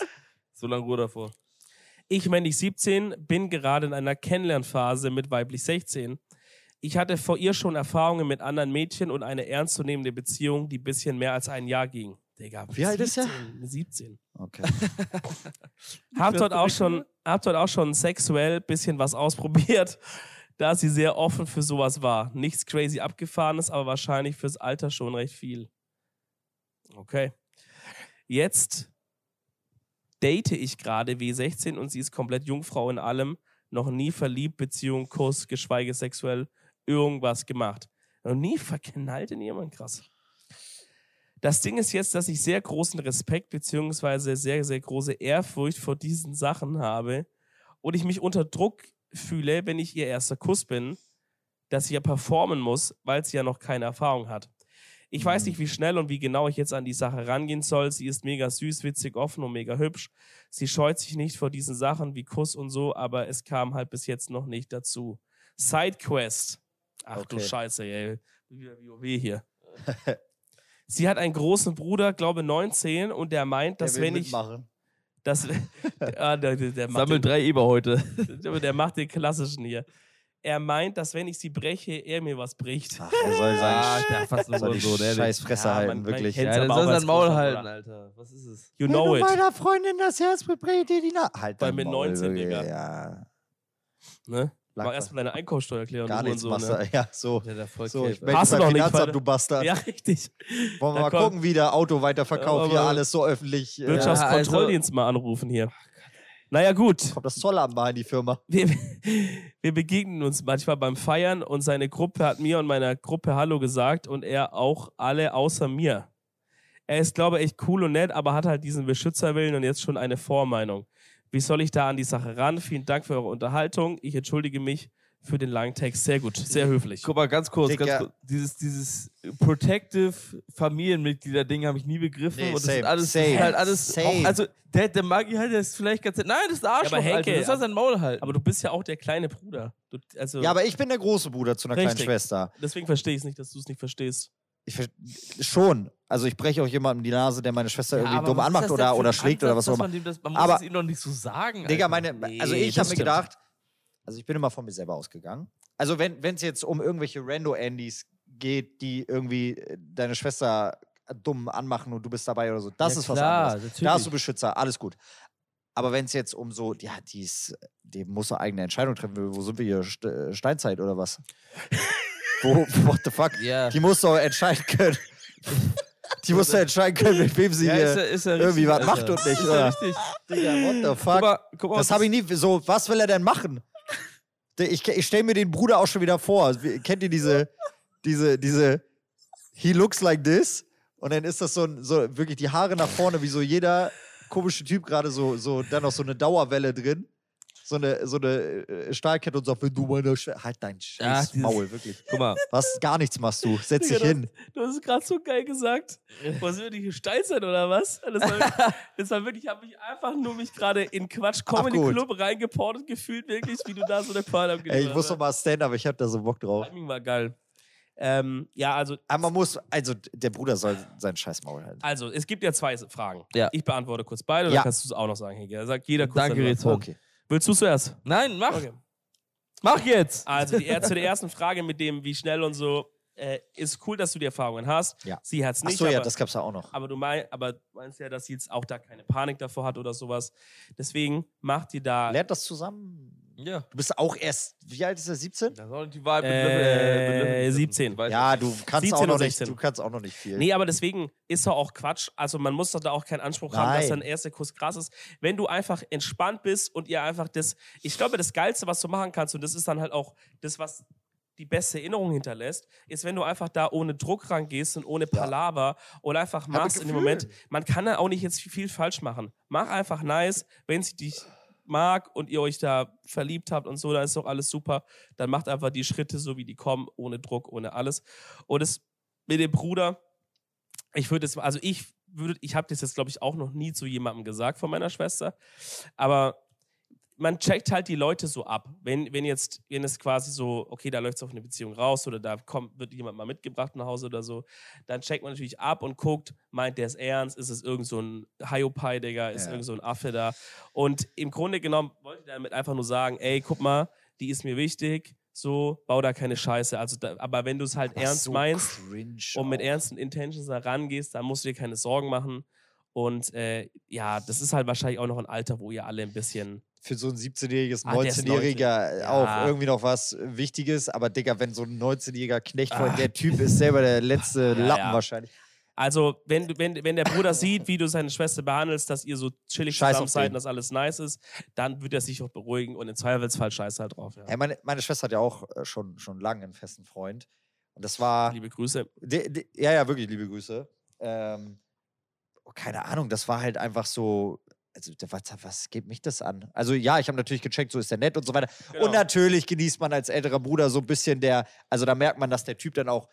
So lange Ruhe davor. Ich männlich 17, bin gerade in einer Kennenlernphase mit weiblich 16. Ich hatte vor ihr schon Erfahrungen mit anderen Mädchen und eine ernstzunehmende Beziehung, die bisschen mehr als ein Jahr ging. Digga, Wie alt ist er? 17, 17. Okay. Hab Nicht dort, auch schon, hab dort auch schon sexuell bisschen was ausprobiert, da sie sehr offen für sowas war. Nichts crazy abgefahrenes, aber wahrscheinlich fürs Alter schon recht viel. Okay. Jetzt date ich gerade W16 und sie ist komplett Jungfrau in allem, noch nie verliebt, Beziehung, Kuss, geschweige sexuell irgendwas gemacht. Noch nie verknallt in jemanden, krass. Das Ding ist jetzt, dass ich sehr großen Respekt beziehungsweise sehr, sehr große Ehrfurcht vor diesen Sachen habe und ich mich unter Druck fühle, wenn ich ihr erster Kuss bin, dass sie ja performen muss, weil sie ja noch keine Erfahrung hat. Ich weiß nicht, wie schnell und wie genau ich jetzt an die Sache rangehen soll. Sie ist mega süß, witzig, offen und mega hübsch. Sie scheut sich nicht vor diesen Sachen wie Kuss und so, aber es kam halt bis jetzt noch nicht dazu. Sidequest. Ach du Okay. Scheiße, ey. Wieder WoW hier. Sie hat einen großen Bruder, glaube 19, und der meint, dass Der will wenn ich. mitmachen. Das, ah, der, der, der, macht Sammel den, drei Eber heute. der macht den klassischen hier. Er meint, dass wenn ich sie breche, er mir was bricht. Ach, er soll sein, Ah, der fast soll nur so, der scheiß Fresse Ja, halten, man- man wirklich. kennt's Ja, der soll sein Maul halten. Alter. Was ist es? You know Wenn du it. meiner Freundin das Herz bricht, dir die Na Halt Weil dein mit Maul, 19, wirklich, Digga. Ja, Ne? Mach erstmal deine Einkommensteuererklärung. gar nichts so, ne? du. Ja, so. Ja, So, ich melde Hast du noch Finanzamt, du Bastard. Ja, richtig. Wollen wir Da mal kommt- gucken, wie der Auto-Weiterverkauf Ja, hier alles so öffentlich. Äh, Wirtschaftskontrolldienst mal anrufen hier. Naja, gut. kommt das Zollamt mal in die Firma. Wir, wir begegnen uns manchmal beim Feiern und seine Gruppe hat mir und meiner Gruppe Hallo gesagt und er auch alle außer mir. Er ist, glaube ich, echt cool und nett, aber hat halt diesen Beschützerwillen und jetzt schon eine Vormeinung. Wie soll ich da an die Sache ran? Vielen Dank für eure Unterhaltung. Ich entschuldige mich für den langen Text. Sehr gut, sehr höflich. Guck mal, ganz kurz, Digga. ganz kurz. Dieses, dieses Protective Familienmitglieder-Ding habe ich nie begriffen. Nee, und das same, ist alles, das same, ist halt alles. same. Auch, also, der, der Maggi halt, der ist vielleicht ganz. Nein, das ist ein Arschloch, aber Henke, Alter. Das soll sein Maul halten. Aber du bist ja auch der kleine Bruder. Du, also, Ja, aber ich bin der große Bruder zu einer kleinen Richtig. Schwester. deswegen verstehe ich es nicht, dass du es nicht verstehst. Ich ver- schon. Also ich breche auch jemandem die Nase, der meine Schwester Ja, irgendwie dumm was anmacht oder, oder schlägt oder was Ansatz, auch immer. man das- Man muss Aber- es ihm doch nicht so sagen. Digga, meine, Nee, also ich das habe mir gedacht, also ich bin immer von mir selber ausgegangen. Also wenn es jetzt um irgendwelche Rando-Andys geht, die irgendwie äh, deine Schwester dumm anmachen und du bist dabei oder so, das Ja, ist was klar, anderes. natürlich. Da hast du Beschützer, alles gut. Aber wenn es jetzt um so, ja, die, ist, die muss eine eigene Entscheidung treffen. Wo sind wir hier? St äh, Steinzeit oder was? Wo, what the fuck? Ja. Die muss doch entscheiden können. Die muss doch entscheiden können, mit wem sie ja, hier ist ja, ist ja irgendwie richtig, was macht und nicht, Ist oder? richtig. Digga, what the Guck fuck? mal, guck mal, Das habe ich nie so. Was will er denn machen? Ich, ich stelle mir den Bruder auch schon wieder vor. Kennt ihr diese, diese, diese He looks like this? Und dann ist das so, ein, so wirklich die Haare nach vorne, wie so jeder komische Typ gerade so, so, dann noch so eine Dauerwelle drin. So eine, so eine äh, Stahlkette und sagt, wenn du meine Schwester. Halt dein scheiß dieses- Maul, wirklich. Guck mal. Was, gar nichts machst du. Setz dich hin. Du hast es gerade so geil gesagt. Was wird die steil sein oder was? Das war, das war wirklich, ich habe mich einfach nur mich gerade in Quatsch Comedy. Club reingeportet gefühlt, wirklich, wie du da so eine Pearl am Ey, ich muss doch mal Stand-up, ich hab da so Bock drauf. Timing war geil. Ähm, ja, also, Aber man muss, also der Bruder soll sein scheiß Maul halten. also, es gibt ja zwei Fragen. Ja. Ich beantworte kurz beide, Ja. dann kannst du es auch noch sagen, Hege. Sagt jeder kurz. Danke, seine Rezwan. Willst du zuerst? Nein, mach. Okay. Mach jetzt. Also die, zu der ersten Frage mit dem, wie schnell und so, äh, ist cool, dass du die Erfahrungen hast. Ja. Sie hat es nicht. Achso, ja, aber, das gab's ja auch noch. aber du mein, aber du meinst ja, dass sie jetzt auch da keine Panik davor hat oder sowas. Deswegen macht die da. Lernt das zusammen. Ja. Du bist auch erst, wie alt ist er, 17? Das ist auch nicht die Wahl. Äh, 17. Ja, du kannst 17 auch noch nicht, 16. du kannst auch noch nicht viel. Nee, aber deswegen ist doch auch Quatsch. Also man muss doch da auch keinen Anspruch haben, dass Nein. dein erster Kuss krass ist. Wenn du einfach entspannt bist und ihr einfach das, ich glaube, das Geilste, was du machen kannst, und das ist dann halt auch das, was die beste Erinnerung hinterlässt, ist, wenn du einfach da ohne Druck rangehst und ohne Palaver und einfach machst in dem. Moment. Man kann da auch nicht jetzt viel, viel falsch machen. Mach einfach nice, wenn sie dich mag und ihr euch da verliebt habt und so, dann ist doch alles super. Dann macht einfach die Schritte so, wie die kommen, ohne Druck, ohne alles. Und es mit dem Bruder, ich würde es, also ich würde, ich habe das jetzt, glaube ich, auch noch nie zu jemandem gesagt von meiner Schwester, aber man checkt halt die Leute so ab. Wenn, wenn jetzt, wenn es quasi so, okay, da läuft es auf eine Beziehung raus oder da kommt, wird jemand mal mitgebracht nach Hause oder so, dann checkt man natürlich ab und guckt, meint der es ernst, ist es irgend so ein Hiopai, Digga, ist Ja. irgend so ein Affe da. Und im Grunde genommen wollte ich damit einfach nur sagen, ey, guck mal, die ist mir wichtig, so, bau da keine Scheiße. Also da, aber wenn du es halt Was ernst so meinst, und mit ernsten Intentions da rangehst, dann musst du dir keine Sorgen machen. Und äh, ja, das ist halt wahrscheinlich auch noch ein Alter, wo ihr alle ein bisschen. Für so ein 17-jähriges, Ah, der ist 19-Jähriger Ja. auch irgendwie noch was Wichtiges. Aber Digga, wenn so ein 19-jähriger Knecht vor Ah. der Typ ist selber der letzte Ja, Lappen ja. wahrscheinlich. Also, wenn, wenn, wenn der Bruder sieht, wie du seine Schwester behandelst, dass ihr so chillig Scheiß zusammen seid und das alles nice ist, dann wird er sich auch beruhigen und im Zweifelsfall scheiß halt drauf. Ja. Ja, meine, meine Schwester hat ja auch äh, schon, schon lange einen festen Freund. Und das war. Liebe Grüße. De, de, ja, ja, wirklich, liebe Grüße. Ähm, oh, keine Ahnung, das war halt einfach so. Also, was, was geht mich das an? Also, ja, ich habe natürlich gecheckt, so ist der nett und so weiter. Genau. Und natürlich genießt man als älterer Bruder so ein bisschen der. Also, da merkt man, dass der Typ dann auch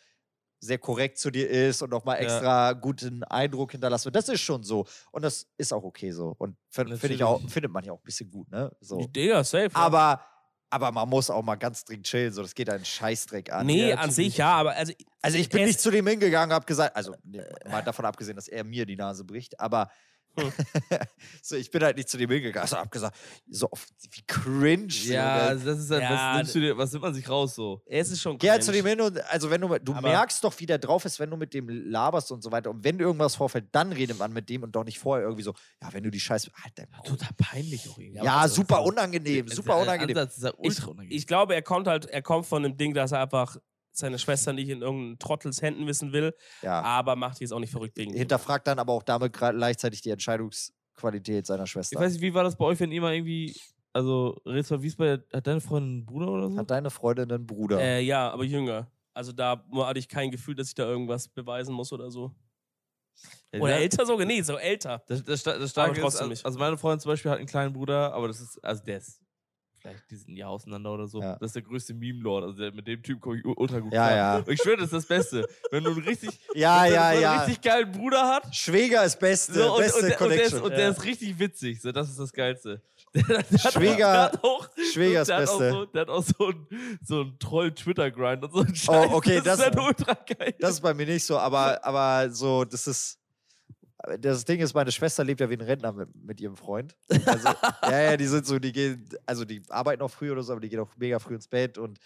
sehr korrekt zu dir ist und nochmal Ja. extra guten Eindruck hinterlassen wird. Das ist schon so. Und das ist auch okay so. Und find ich auch, findet man ja auch ein bisschen gut, ne? So. Digga, safe. ja. Aber, aber man muss auch mal ganz dringend chillen. So, das geht einen Scheißdreck an. nee, Der an sich nicht- ja, aber also. also ich bin nicht zu dem hingegangen, habe gesagt, also nee, mal davon abgesehen, dass er mir die Nase bricht, aber Hm. so, ich bin halt nicht zu dem hingegangen. Also hab gesagt, so oft, wie cringe. Ja, so, ne? das ist halt, Ja, was, dir, was nimmt man sich raus so? Es ist schon Geh halt zu cringe. dem hin und also wenn du du Aber- merkst doch, wie der drauf ist, wenn du mit dem laberst und so weiter. Und wenn irgendwas vorfällt, dann redet man mit dem und doch nicht vorher irgendwie so, ja, wenn du die Scheiße. Halt. Total peinlich auch irgendwie. Ja, Aber super unangenehm, super unangenehm. Ansatz ist ja Ich, ultra unangenehm. ich glaube, er kommt halt, er kommt von dem Ding, dass er einfach seine Schwester nicht in irgendeinen Trottels Händen wissen will, Ja. aber macht die jetzt auch nicht verrückt wegen. Hinterfragt dann aber auch damit gleichzeitig die Entscheidungsqualität seiner Schwester. Ich weiß nicht, wie war das bei euch, wenn ihr mal irgendwie, also Rätsel Wiesbaden, hat deine Freundin einen Bruder oder so? Hat deine Freundin einen Bruder? Äh, ja, aber jünger. Also da hatte ich kein Gefühl, dass ich da irgendwas beweisen muss oder so. Ja, Oder der- älter sogar? Nee, so älter. Das, das, Sta- das Starke ist, trotzdem also, nicht. also meine Freundin zum Beispiel hat einen kleinen Bruder, aber das ist, also der ist vielleicht die sind ja auseinander oder so. Ja. Das ist der größte Meme-Lord. Also der, mit dem Typ komme ich ultra gut Ja, klar. ja. Und ich schwöre, das ist das Beste. Wenn du einen richtig, Ja, wenn ja, so ja. richtig geilen Bruder hat. Schwäger ist beste, So, und, beste und, der, und, der ist, Connection. und der ist richtig witzig. So, das ist das Geilste. Der, der Schwäger- auch, Schwäger ist Beste. so, der hat auch so einen so Troll-Twitter-Grind und so einen Oh, Scheiß. okay, das, das- ist dann ultra geil. Das ist bei mir nicht so, aber, aber so, das ist. Das Ding ist, meine Schwester lebt ja wie ein Rentner mit, mit ihrem Freund. Also, ja, ja, die sind so, die gehen, also die arbeiten auch früh oder so, aber die gehen auch mega früh ins Bett und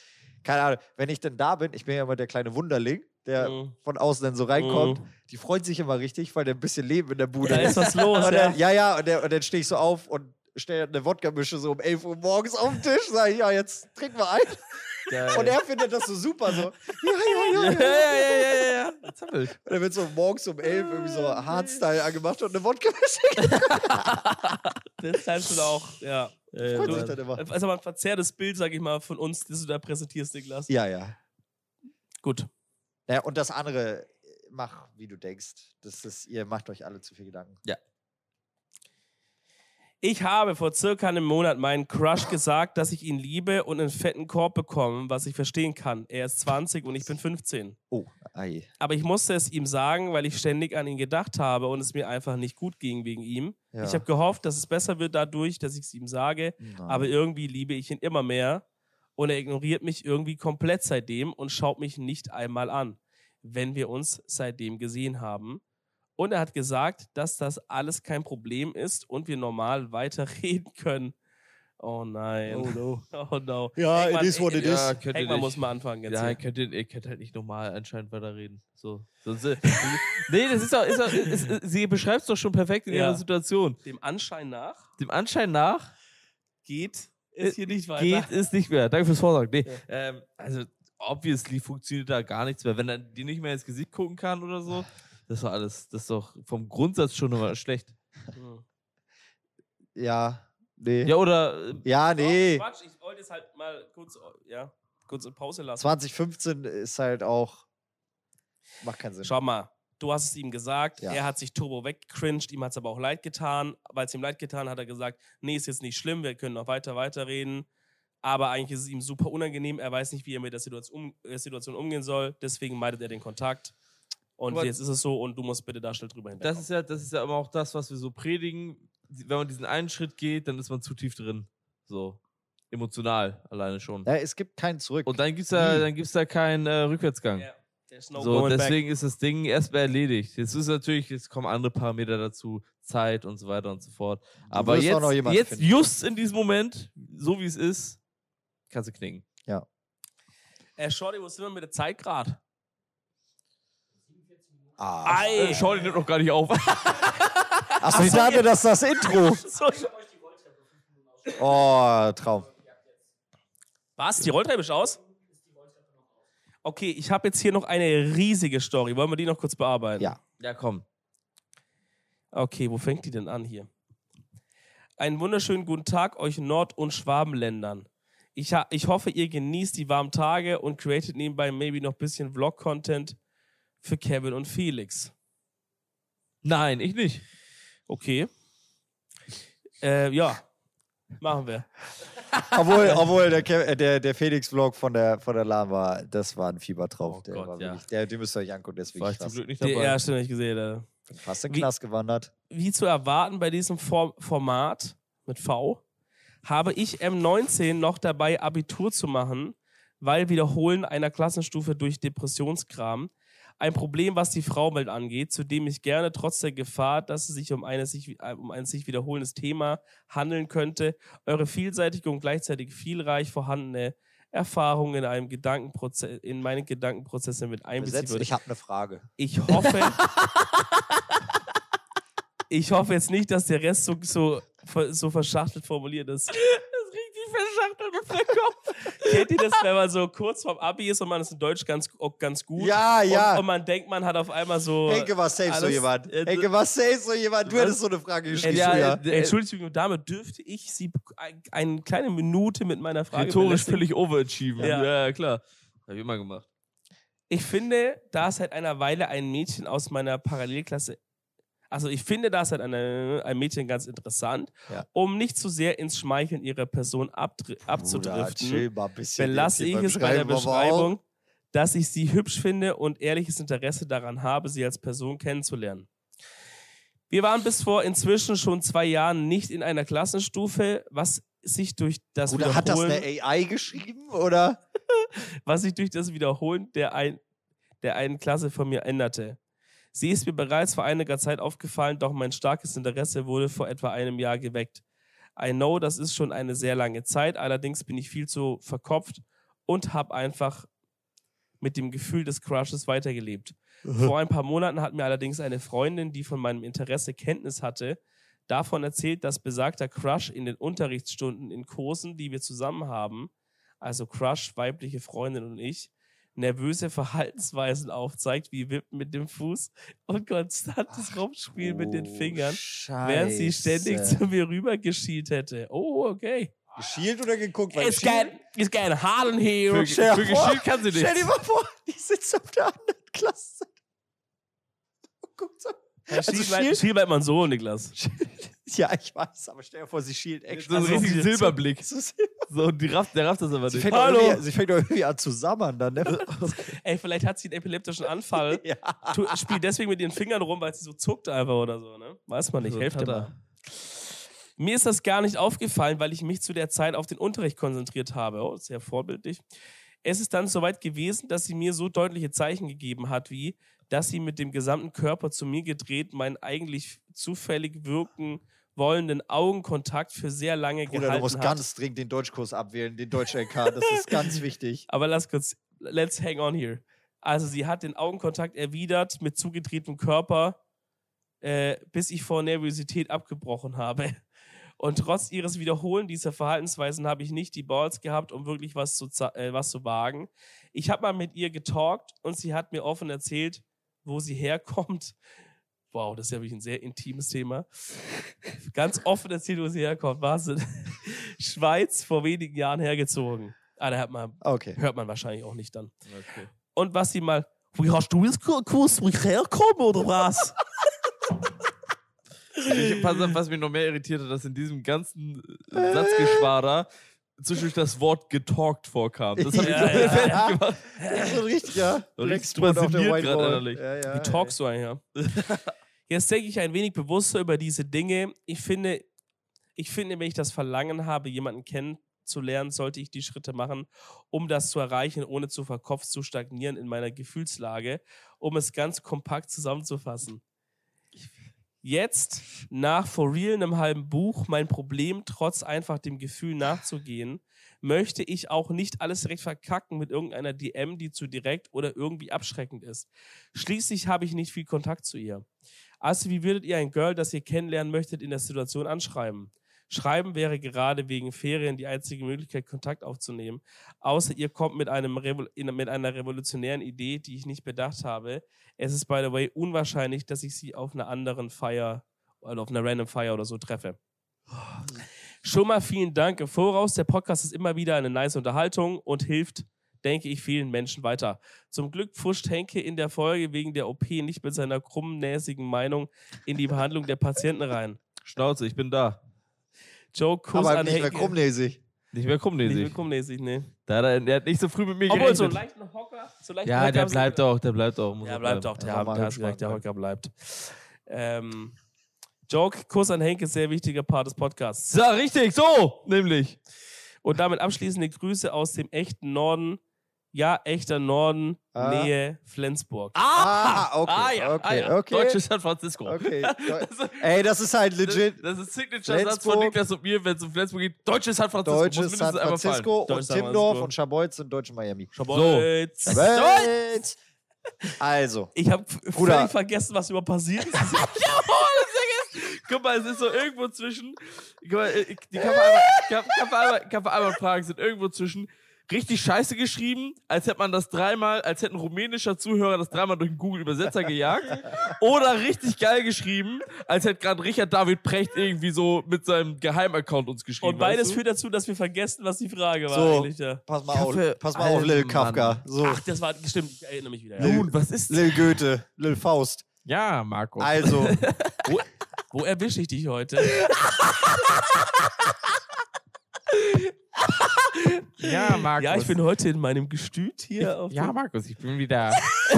keine Ahnung, wenn ich denn da bin, ich bin ja immer der kleine Wunderling, der Mhm. von außen dann so reinkommt, Mhm. die freuen sich immer richtig, weil der ein bisschen Leben in der Bude Da ist was los, ja. dann, ja, ja, und, der, und dann stehe ich so auf und stelle eine Wodka-Mische so um 11 Uhr morgens auf den Tisch, sage ich, ja, jetzt trinken wir ein. Geil. Und er findet das so super, so, ja, ja, ja, ja, ja, ja, ja, ja, ja. Zappelt. Und dann wird so morgens um 11 irgendwie so Hardstyle angemacht und eine Wodka-Mische. Das kannst du auch, ja. Äh, Freut du- sich dann immer. Also mal ein verzerrtes Bild, sag ich mal, von uns, das du da präsentierst, Niklas. Ja, ja. Gut. Naja, und das andere, mach, wie du denkst. Das ist, ihr macht euch alle zu viel Gedanken. Ich habe vor circa einem Monat meinen Crush gesagt, dass ich ihn liebe und einen fetten Korb bekommen, was ich verstehen kann. Er ist 20 und ich bin 15. Oh, ei. Aber ich musste es ihm sagen, weil ich ständig an ihn gedacht habe und es mir einfach nicht gut ging wegen ihm. Ja. Ich habe gehofft, dass es besser wird dadurch, dass ich es ihm sage, Nein. aber irgendwie liebe ich ihn immer mehr und er ignoriert mich irgendwie komplett seitdem und schaut mich nicht einmal an, wenn wir uns seitdem gesehen haben. Und er hat gesagt, dass das alles kein Problem ist und wir normal weiterreden können. Oh nein. Oh no. Oh no. Ja, Heckmann, it is what it is. Ja, Heckmann nicht. muss mal anfangen jetzt. Ja, ihr könnt, ihr könnt halt nicht normal anscheinend weiterreden. So. Sonst, äh, nee, das ist doch, ist doch ist, ist, sie beschreibt es doch schon perfekt in Ja. ihrer Situation. Dem Anschein nach Dem Anschein nach geht es hier nicht weiter. geht es nicht mehr. Danke fürs Vorsagen. Nee, ähm, also, obviously funktioniert da gar nichts mehr. Wenn er dir nicht mehr ins Gesicht gucken kann oder so, das war alles, das ist doch vom Grundsatz schon immer schlecht. Ja, nee. Ja, oder äh, Ja, nee. Oh, Quatsch, ich wollte es halt mal kurz, ja, kurz in Pause lassen. 2015 ist halt auch. Macht keinen Sinn. Schau mal, du hast es ihm gesagt, Ja. er hat sich turbo weggecringed, ihm hat es aber auch leid getan. Weil es ihm leid getan hat, hat er gesagt, nee, ist jetzt nicht schlimm, wir können noch weiter, weiterreden. Aber eigentlich ist es ihm super unangenehm, er weiß nicht, wie er mit der Situation, um, äh, Situation umgehen soll, deswegen meidet er den Kontakt. Und Aber- jetzt ist es so und du musst bitte da schnell drüber hinweg. das ist ja, das ist ja immer auch das, was wir so predigen. Wenn man diesen einen Schritt geht, dann ist man zu tief drin. So. Emotional alleine schon. Ja, es gibt keinen zurück. Und dann gibt's da, dann gibt's da keinen äh, Rückwärtsgang. Ja, there's no so, going back. deswegen ist das Ding erstmal erledigt. Jetzt ist natürlich, jetzt kommen andere Parameter dazu, Zeit und so weiter und so fort. Aber jetzt, jetzt finden. just in diesem Moment, so wie es ist, kannst du knicken. Äh, Shorty, wo sind wir mit der Zeit gerade? Ah. Ei! Schau die nimmt noch gar nicht auf. Achso, ich dachte, das ist das Intro. Oh, Traum. Was? Die Rolltreppe ist aus? Okay, ich habe jetzt hier noch eine riesige Story. Wollen wir die noch kurz bearbeiten? Ja. ja, komm. Okay, wo fängt die denn an hier? Einen wunderschönen guten Tag euch Nord- und Schwabenländern. Ich, ich hoffe, ihr genießt die warmen Tage und createt nebenbei maybe noch ein bisschen Vlog-Content für Kevin und Felix. Nein, ich nicht. Okay. Äh, ja, machen wir. Obwohl, obwohl der, Kev- äh, der, der Felix-Vlog von der, von der LAN war, das war ein Fiebertraum. Oh der Gott, war ja. wirklich, der, den müsst ihr euch angucken, ist War ich zum krass. Glück nicht Die dabei. erste habe ich gesehen. Äh. Bin fast in Knast gewandert. wie zu erwarten bei diesem Form Format mit V, habe ich M19 noch dabei, Abitur zu machen, weil Wiederholen einer Klassenstufe durch Depressionskram ein Problem, was die Frauenwelt angeht, zu dem ich gerne trotz der Gefahr, dass es sich um, eine sich, um ein sich wiederholendes Thema handeln könnte, eure vielseitige und gleichzeitig vielreich vorhandene Erfahrungen in einem Gedankenprozess, in meinen Gedankenprozessen mit einbeziehen würde. ich habe eine Frage. Ich hoffe. ich hoffe jetzt nicht, dass der Rest so, so, so verschachtelt formuliert ist. Das ist richtig verschachtelt auf der Kopf. Kennt ihr das, wenn man so kurz vorm Abi ist und man ist in Deutsch ganz, ganz gut? Ja, ja. Und, und man denkt, man hat auf einmal so. Henke, was safe so jemand? äh, Henke, was safe so jemand? Du was? hättest so eine Frage geschrieben. Ja, früher. äh, Entschuldigung, Dame, dürfte ich Sie ein, eine kleine Minute mit meiner Frage Rhetorisch völlig overachieven. Ja. Ja, ja klar. Hab ich immer gemacht. Ich finde, da seit einer Weile ein Mädchen aus meiner Parallelklasse. Also ich finde das halt eine, ein Mädchen ganz interessant, Ja. um nicht zu sehr ins Schmeicheln ihrer Person abzudriften. belasse ich es bei der. Beschreibung, dass ich sie hübsch finde und ehrliches Interesse daran habe, sie als Person kennenzulernen. Wir waren bis vor inzwischen schon zwei Jahren nicht in einer Klassenstufe, was sich durch das Bruder, hat das Wiederholen, eine AI geschrieben, oder? was sich durch das Wiederholen der, ein, der einen Klasse von mir änderte. Sie ist mir bereits vor einiger Zeit aufgefallen, doch mein starkes Interesse wurde vor etwa einem Jahr geweckt. I know, das ist schon eine sehr lange Zeit, allerdings bin ich viel zu verkopft und habe einfach mit dem Gefühl des Crushes weitergelebt. Vor ein paar Monaten hat mir allerdings eine Freundin, die von meinem Interesse Kenntnis hatte, davon erzählt, dass besagter Crush in den Unterrichtsstunden in Kursen, die wir zusammen haben, also Crush, weibliche Freundin und ich, nervöse Verhaltensweisen aufzeigt, wie Wippen mit dem Fuß und konstantes Rumspielen mit den Oh, Fingern, während sie ständig Scheiße. zu mir rübergeschielt hätte. Oh, okay. Geschielt oder geguckt? Weil It's Schielen- getting, it's getting hot in here. Für, Stell dir für vor, geschielt kann sie Stell dir nicht. mal vor, die sitzt auf der anderen Klasse. Und guckt so. Ja, Also schiel, bleibt, schiel- bleibt man so, Niklas. Ja, ich weiß, aber stell dir vor, sie schielt So extra. ein so. riesigen Silberblick. So- die rafft, der rafft das aber nicht. fängt, Hallo. sie fängt doch irgendwie an zu sammern dann, ne? Ey, vielleicht hat sie einen epileptischen Anfall. ja. Tu, spielt deswegen mit ihren Fingern rum, weil sie so zuckt einfach oder so, ne? Weiß man nicht, So, helft dir Tata. mal. Mir ist das gar nicht aufgefallen, weil ich mich zu der Zeit auf den Unterricht konzentriert habe. Oh, sehr vorbildlich. Es ist dann soweit gewesen, dass sie mir so deutliche Zeichen gegeben hat, wie, dass sie mit dem gesamten Körper zu mir gedreht meinen eigentlich zufällig wirken wollenden Augenkontakt für sehr lange Bruder, du gehalten musst hat. ganz dringend den Deutschkurs abwählen, den Deutsch-LK. Das ist ganz wichtig. Aber lass kurz, let's hang on here. Also sie hat den Augenkontakt erwidert mit zugedrehtem Körper, äh, bis ich vor Nervosität abgebrochen habe. Und trotz ihres Wiederholen dieser Verhaltensweisen habe ich nicht die Balls gehabt, um wirklich was zu, äh, was zu wagen. Ich habe mal mit ihr getalkt und sie hat mir offen erzählt, wo sie herkommt. Wow, das ist ja wirklich ein sehr intimes Thema. Ganz offen erzählt, wo sie herkommt. Wahnsinn. Schweiz vor wenigen Jahren hergezogen. Ah, da hat man Okay. Hört man wahrscheinlich auch nicht dann. Okay. Und was sie mal. Wie hast du jetzt gewusst, wo ich herkomme oder was? Ich, pass auf, was mich noch mehr irritiert hat, dass in diesem ganzen äh, Satzgeschwader zwischendurch das Wort getalkt vorkam. Das hat mich Ja, mehr ja, ja. gemacht. Das ist so richtig Blackstone auf der Whiteboard. Ja, ja, Wie talkst du eigentlich? Jetzt denke ich ein wenig bewusster über diese Dinge. Ich finde, ich finde, wenn ich das Verlangen habe, jemanden kennenzulernen, sollte ich die Schritte machen, um das zu erreichen, ohne zu verkopft zu stagnieren in meiner Gefühlslage, um es ganz kompakt zusammenzufassen. Jetzt, nach For Real einem halben Buch, mein Problem, trotz einfach dem Gefühl nachzugehen, möchte ich auch nicht alles direkt verkacken mit irgendeiner DM, die zu direkt oder irgendwie abschreckend ist. Schließlich habe ich nicht viel Kontakt zu ihr. Also, wie würdet ihr ein Girl, das ihr kennenlernen möchtet, in der Situation anschreiben? Schreiben wäre gerade wegen Ferien die einzige Möglichkeit, Kontakt aufzunehmen. Außer ihr kommt mit, einem Revo mit einer revolutionären Idee, die ich nicht bedacht habe. Es ist, by the way, unwahrscheinlich, dass ich sie auf einer anderen Feier oder auf einer random Feier oder so treffe. Schon mal vielen Dank im Voraus. Der Podcast ist immer wieder eine nice Unterhaltung und hilft, denke ich, vielen Menschen weiter. Zum Glück pfuscht Henke in der Folge wegen der OP nicht mit seiner krummnäsigen Meinung in die Behandlung der Patienten rein. Schnauze, ich bin da. Joe, Kuss Aber an nicht mehr Henke. krummnäsig. Nicht mehr Nicht krummnäsig. mehr krummnäsig, ne. Da er, der hat nicht so früh mit mir Obwohl, so gerechnet. einen leichten Hocker. So leichten ja, Hocker der bleibt auch, der bleibt auch. muss Ja, er bleibt doch. Der, Ja, hat- mal der, der. Hocker bleibt. Ähm, Joke, Kuss an Henke, sehr wichtiger Part des Podcasts. So, richtig, so, nämlich. Und damit abschließende Grüße aus dem echten Norden. Ja, echter Norden, Ah. Nähe Flensburg. Ah, okay, ah, ja, okay, ah, ja. okay. Deutsches San Francisco. Okay. Das, Ey, das ist halt legit. das ist Signature-Satz von. Niklas und mir, wenn es um Flensburg geht. Deutsches San Francisco. Muss Deutsches mindestens San fallen. Francisco und Timdorf Francisco. und Schabolz sind deutsche Miami. Schabolz. Welt. Also, Ich habe völlig vergessen, was über passiert ist. Guck mal, es ist so irgendwo zwischen. Guck mal, äh, die kann man einmal, kann, kann man einmal, kann man einmal fragen, sind irgendwo zwischen richtig scheiße geschrieben, als hätte man das dreimal, als hätte ein rumänischer Zuhörer das dreimal durch den Google-Übersetzer gejagt. Oder richtig geil geschrieben, als hätte gerade Richard David Precht irgendwie so mit seinem Geheimaccount uns geschrieben. Und beides weißt du? führt dazu, dass wir vergessen, was die Frage war So. eigentlich. Ja. pass mal Kaffee- auf, pass mal auf, Alter, Lil Mann. Kafka. So, Ach, das war, stimmt, ich erinnere mich wieder. Ja. Nun, was ist Lil Goethe, Lil Faust. Ja, Marco. Also, Wo erwische ich dich heute? ja, Markus. Ja, ich bin heute in meinem Gestüt hier. auf Ja, Markus, ich bin wieder.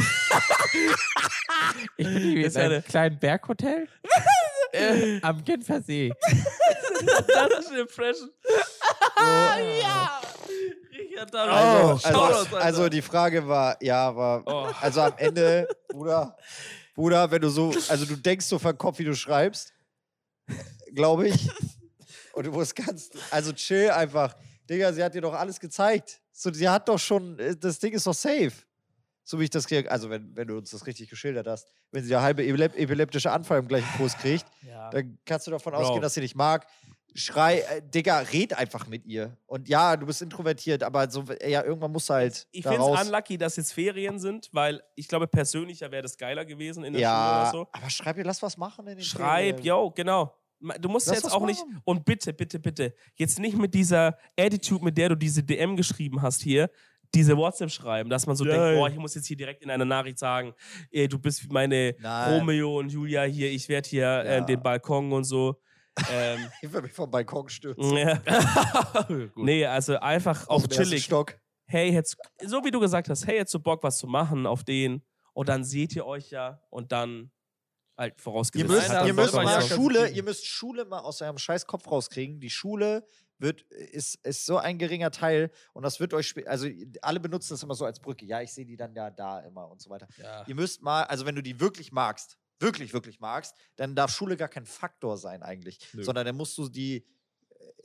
ich bin hier in einem eine- kleinen Berghotel äh, am Genfersee. das ist eine Impression. ja! Richard also, Shoutouts, also, also die Frage war, ja, war, Oh. also am Ende, Bruder, Bruder, wenn du so, also du denkst so vom Kopf, wie du schreibst, glaube ich. Und du musst ganz, also chill einfach. Digga, sie hat dir doch alles gezeigt. So, sie hat doch schon, äh, das Ding ist doch safe. So wie ich das kriege, also wenn, wenn du uns das richtig geschildert hast, wenn sie der halbe epilep epileptische Anfall im gleichen Kurs kriegt, ja. dann kannst du davon Bro. ausgehen, dass sie dich mag. Schrei, äh, Digga, red einfach mit ihr. Und ja, du bist introvertiert, aber so, ja, irgendwann musst du halt Ich finde es unlucky, dass jetzt Ferien sind, weil ich glaube, persönlicher wäre das geiler gewesen in der Ja, Schule oder aber schreib ihr, lass was machen in den so. Schreib, Ferien. yo, genau. Du musst Lass jetzt auch nicht. machen. Und bitte, bitte, bitte. Jetzt nicht mit dieser Attitude, mit der du diese DM geschrieben hast hier, diese WhatsApp schreiben, dass man so Nein. denkt, boah, ich muss jetzt hier direkt in einer Nachricht sagen, ey, du bist wie meine Nein. Romeo und Julia hier, ich werde hier äh, Ja. den Balkon und so. Ähm, Ich will mich vom Balkon stürzen. ja. Nee, also einfach Auf auf chillig. Stock. hey, hättest, so wie du gesagt hast, hey, hättest du Bock, was zu machen auf den und dann seht ihr euch ja und dann halt Ihr vorausgesetzt. müsst, hat er ihr müsst mal. Schule, ihr müsst Schule mal aus eurem scheiß Kopf rauskriegen. Die Schule wird, ist, ist so ein geringer Teil und das wird euch, also alle benutzen das immer so als Brücke. Ja, ich sehe die dann ja da immer und so weiter. Ja. Ihr müsst mal, also wenn du die wirklich magst, wirklich, wirklich magst, dann darf Schule gar kein Faktor sein eigentlich, Nö. sondern dann musst du die äh,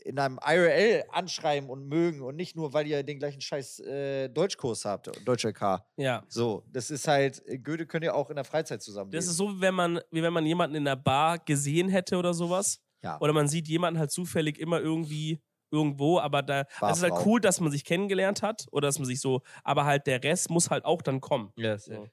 in einem IRL anschreiben und mögen und nicht nur, weil ihr den gleichen scheiß äh, Deutschkurs habt, Deutsch LK. Ja. So, das ist halt, äh, Goethe könnt ihr auch in der Freizeit zusammen Das ist so, wie wenn man, wie wenn man jemanden in der Bar gesehen hätte oder sowas. ja. Oder man sieht jemanden halt zufällig immer irgendwie irgendwo, aber da also es ist halt Barfrau. cool, dass man sich kennengelernt hat oder dass man sich so, aber halt der Rest muss halt auch dann kommen. Yes, So.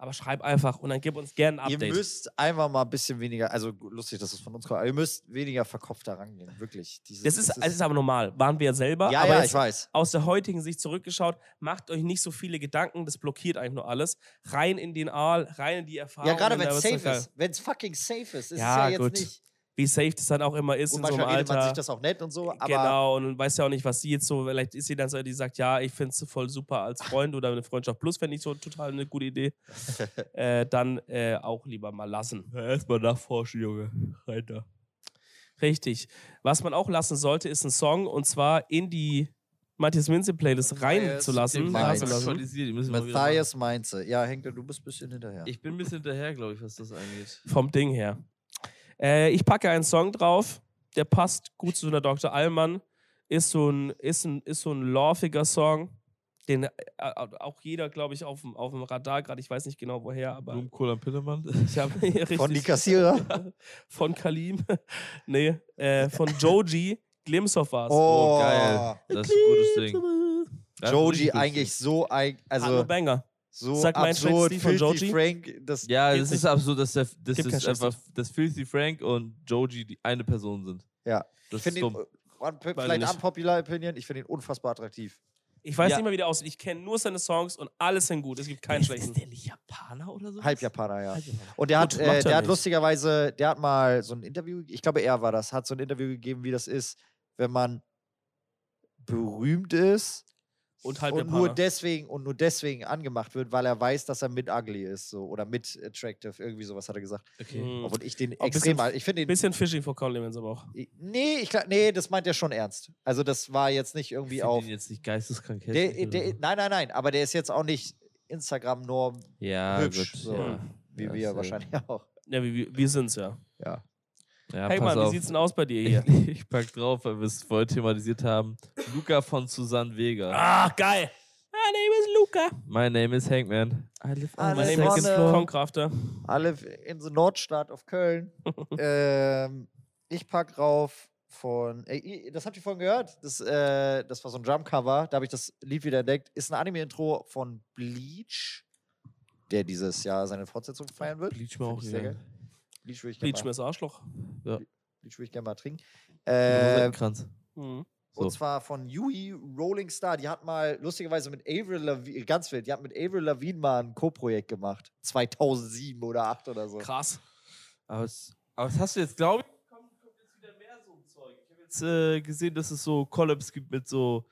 Aber schreib einfach und dann gib uns gerne ein Ihr Update. müsst einfach mal ein bisschen weniger, also lustig, dass es von uns kommt, aber ihr müsst weniger verkopft da rangehen, wirklich. Dieses, das ist, es ist aber normal. Waren wir ja selber. ja, aber ja, ich weiß. aus der heutigen Sicht zurückgeschaut, macht euch nicht so viele Gedanken, das blockiert eigentlich nur alles. Rein in den Aal, rein in die Erfahrung. Ja, gerade wenn es safe ist. Wenn es fucking safe ist, ist Ja, es ja jetzt gut. nicht. Wie safe das dann auch immer ist Und in so einem manchmal redet man Alter. sich das auch nett und so, aber genau, und weiß ja auch nicht, was sie jetzt so, vielleicht ist sie dann so, die sagt, ja, ich finde es voll super als Freund oder eine Freundschaft plus, fände ich so total eine gute Idee. äh, dann äh, auch lieber mal lassen. Erstmal nachforschen, Junge. Rein da. Richtig. Was man auch lassen sollte, ist ein Song und zwar in die Matthias Minze Playlist reinzulassen. Matthias Mainze. Ja, Henke, du bist ein bisschen hinterher. Ich bin ein bisschen hinterher, glaube ich, was das angeht. Vom Ding her. Äh, ich packe einen Song drauf, der passt gut zu einer Dr. Allmann. Ist so ein, ist ein, ist so ein laufiger Song, den äh, auch jeder, glaube ich, auf dem, auf dem Radar gerade, ich weiß nicht genau woher, aber Blumenkohl am Pinnemann. ich hier richtig. Von die Kassierer. von Kalim. nee, äh, von Joji. Glimpse of Us. Oh, geil. Das ist ein gutes Ding. Joji eigentlich so, ein, Also, also Banger. So Sag mein absurd, filthy Joji. Frank, das. Ja, nicht. ist absurd, dass der, das ist einfach, dass Filthy Frank und Joji die eine Person sind. Ja. Das ich ist finde ihn, vielleicht nicht. unpopular Opinion, ich finde ihn unfassbar attraktiv. Ich weiß Ja. nicht mehr, wie der aussieht. Ich kenne nur seine Songs und alles sind gut. Es gibt keinen schlechten. der nicht Japaner oder so? Halb Japaner, ja. Halb Und der hat, Gut, äh, der hat lustigerweise, der hat mal so ein Interview, ich glaube, er war das, hat so ein Interview gegeben, wie das ist, wenn man berühmt ist Und halb und nur deswegen und nur deswegen angemacht wird, weil er weiß, dass er mit ugly ist, so oder mit attractive, irgendwie sowas hat er gesagt. Okay. Mhm. Obwohl ich den extrem, bisschen- ich finde den Bisschen Fishing for Compliments aber auch. Nee, ich nee, das meint er schon ernst. Also das war jetzt nicht Ich irgendwie finde auf. ihn jetzt nicht geisteskrank Der, der, nein, nein, nein, aber der ist jetzt auch nicht Instagram-Norm Ja, hübsch, gut. so. Ja. wie Ja, wir wahrscheinlich auch. Ja, wir, wir- wir sind's ja. Ja. Ja, hey Mann, wie sieht's denn aus bei dir hier? Ich, ich pack drauf, weil wir es vorher thematisiert haben. Luca von Susanne Vega. ah, geil. My name is Luca. My name is Hankman. I live on My my name is floor. Konkrafter. Alle in der Nordstadt auf Köln. ähm, ich pack drauf von. Ey, das habt ihr vorhin gehört? Das, äh, das war so ein Drumcover. Da habe ich das Lied wieder entdeckt. Ist ein Anime-Intro von Bleach, der dieses Jahr seine Fortsetzung feiern wird. Bleach Find auch sehr geil. Bleach würde ich gerne Bleach mal, das Arschloch. Bleach würd ich gern mal trinken. Äh, Kranz. Mhm. So. Und zwar von Yui Rolling Star. Die hat mal, lustigerweise mit Avril Lavigne, ganz wild, die hat mit Avril Lavigne mal ein Co-Projekt gemacht. 2007 oder 8 oder so. Krass. Aber das, aber das hast du jetzt, glaube ich, kommt, kommt jetzt wieder mehr so ein Zeug. Ich habe jetzt äh, gesehen, dass es so Collabs gibt mit so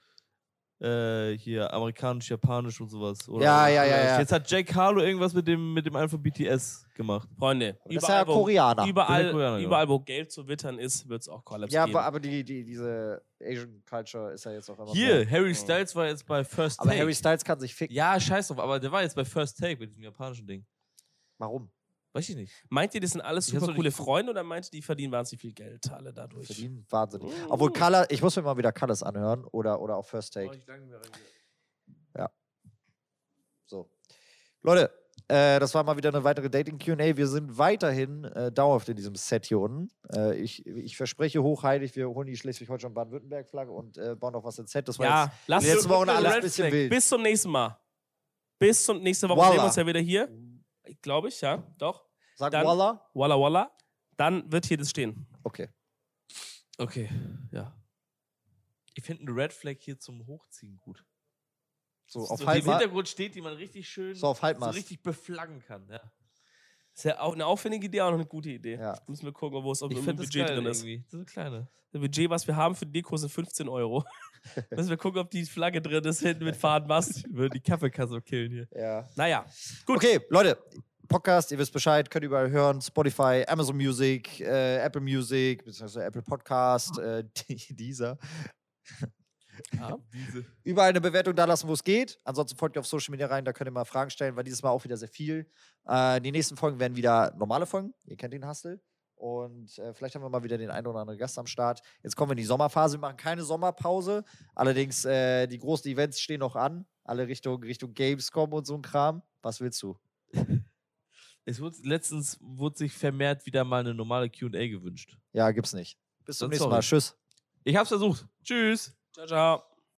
äh, hier amerikanisch, japanisch und sowas. Oder, Ja, ja, ja, ja. Jetzt hat Jack Harlow irgendwas mit dem, mit dem einen von BTS gemacht. Freunde, Das ist ja überall, wo, Koreaner. Überall, Koreaner, ja. überall, wo Geld zu wittern ist, wird es auch Collabs Ja, geben. aber, aber die, die, diese Asian Culture ist ja jetzt auch immer Hier, mehr. Harry Styles war jetzt bei First Aber Take. Harry Styles kann sich ficken. ja, scheiß drauf, aber der war jetzt bei First Take mit diesem japanischen Ding. Warum? Weiß ich nicht. Meint ihr, das sind alles super coole. Freunde oder meint ihr, die verdienen wahnsinnig viel Geld alle dadurch? Verdienen wahnsinnig. Mm. Obwohl Color, ich muss mir mal wieder Colors anhören oder, oder auf First Take. So. Leute, äh, das war mal wieder eine weitere Dating-QA. Wir sind weiterhin äh, dauerhaft in diesem Set hier unten. Äh, ich, ich verspreche hochheilig, wir holen die Schleswig-Holstein-Baden-Württemberg-Flagge und äh, bauen noch was ins Set. Das war Ja, jetzt lass die letzten uns- Wochen alles ein bisschen wild. Bis zum nächsten Mal. Bis zum nächste Woche Voila. sehen wir uns ja wieder hier. Glaube ich, ja. Doch. Sag Dann- Walla. Walla walla. Dann wird hier das stehen. Okay. Okay, ja. Ich finde eine Red Flag hier zum Hochziehen gut. So, So, auf die halb im Hintergrund steht, die man richtig schön So auf so richtig beflaggen kann. Ja. Ist ja auch eine aufwendige Idee, auch noch eine gute Idee. Ja. Müssen wir gucken, wo es ob im das Budget drin ist. irgendwie. So eine kleine. Das Budget, was wir haben für Deko, sind 15 Euro. Müssen wir gucken, ob die Flagge drin ist, hinten mit Fadenmast. Würde die Kaffeekasse killen hier. Ja. Naja, gut. Okay, Leute. Podcast, ihr wisst Bescheid, könnt ihr überall hören. Spotify, Amazon Music, äh, Apple Music, beziehungsweise Apple Podcast, äh, dieser. Ja. Diese. Überall eine Bewertung da lassen, wo es geht. Ansonsten folgt ihr auf Social Media rein, da könnt ihr mal Fragen stellen, weil dieses Mal auch wieder sehr viel. Äh, die nächsten Folgen werden wieder normale Folgen. Ihr kennt den Hustle. Und äh, vielleicht haben wir mal wieder den einen oder anderen Gast am Start. Jetzt kommen wir in die Sommerphase, wir machen keine Sommerpause. Allerdings, äh, die großen Events stehen noch an. Alle Richtung, Richtung Gamescom und so ein Kram. Was willst du? Es wurde, letztens wurde sich vermehrt wieder mal eine normale QA gewünscht. Ja, gibt's nicht. Bis zum Dann nächsten sorry. Mal. Tschüss. Ich hab's versucht. Tschüss. Ciao, ciao.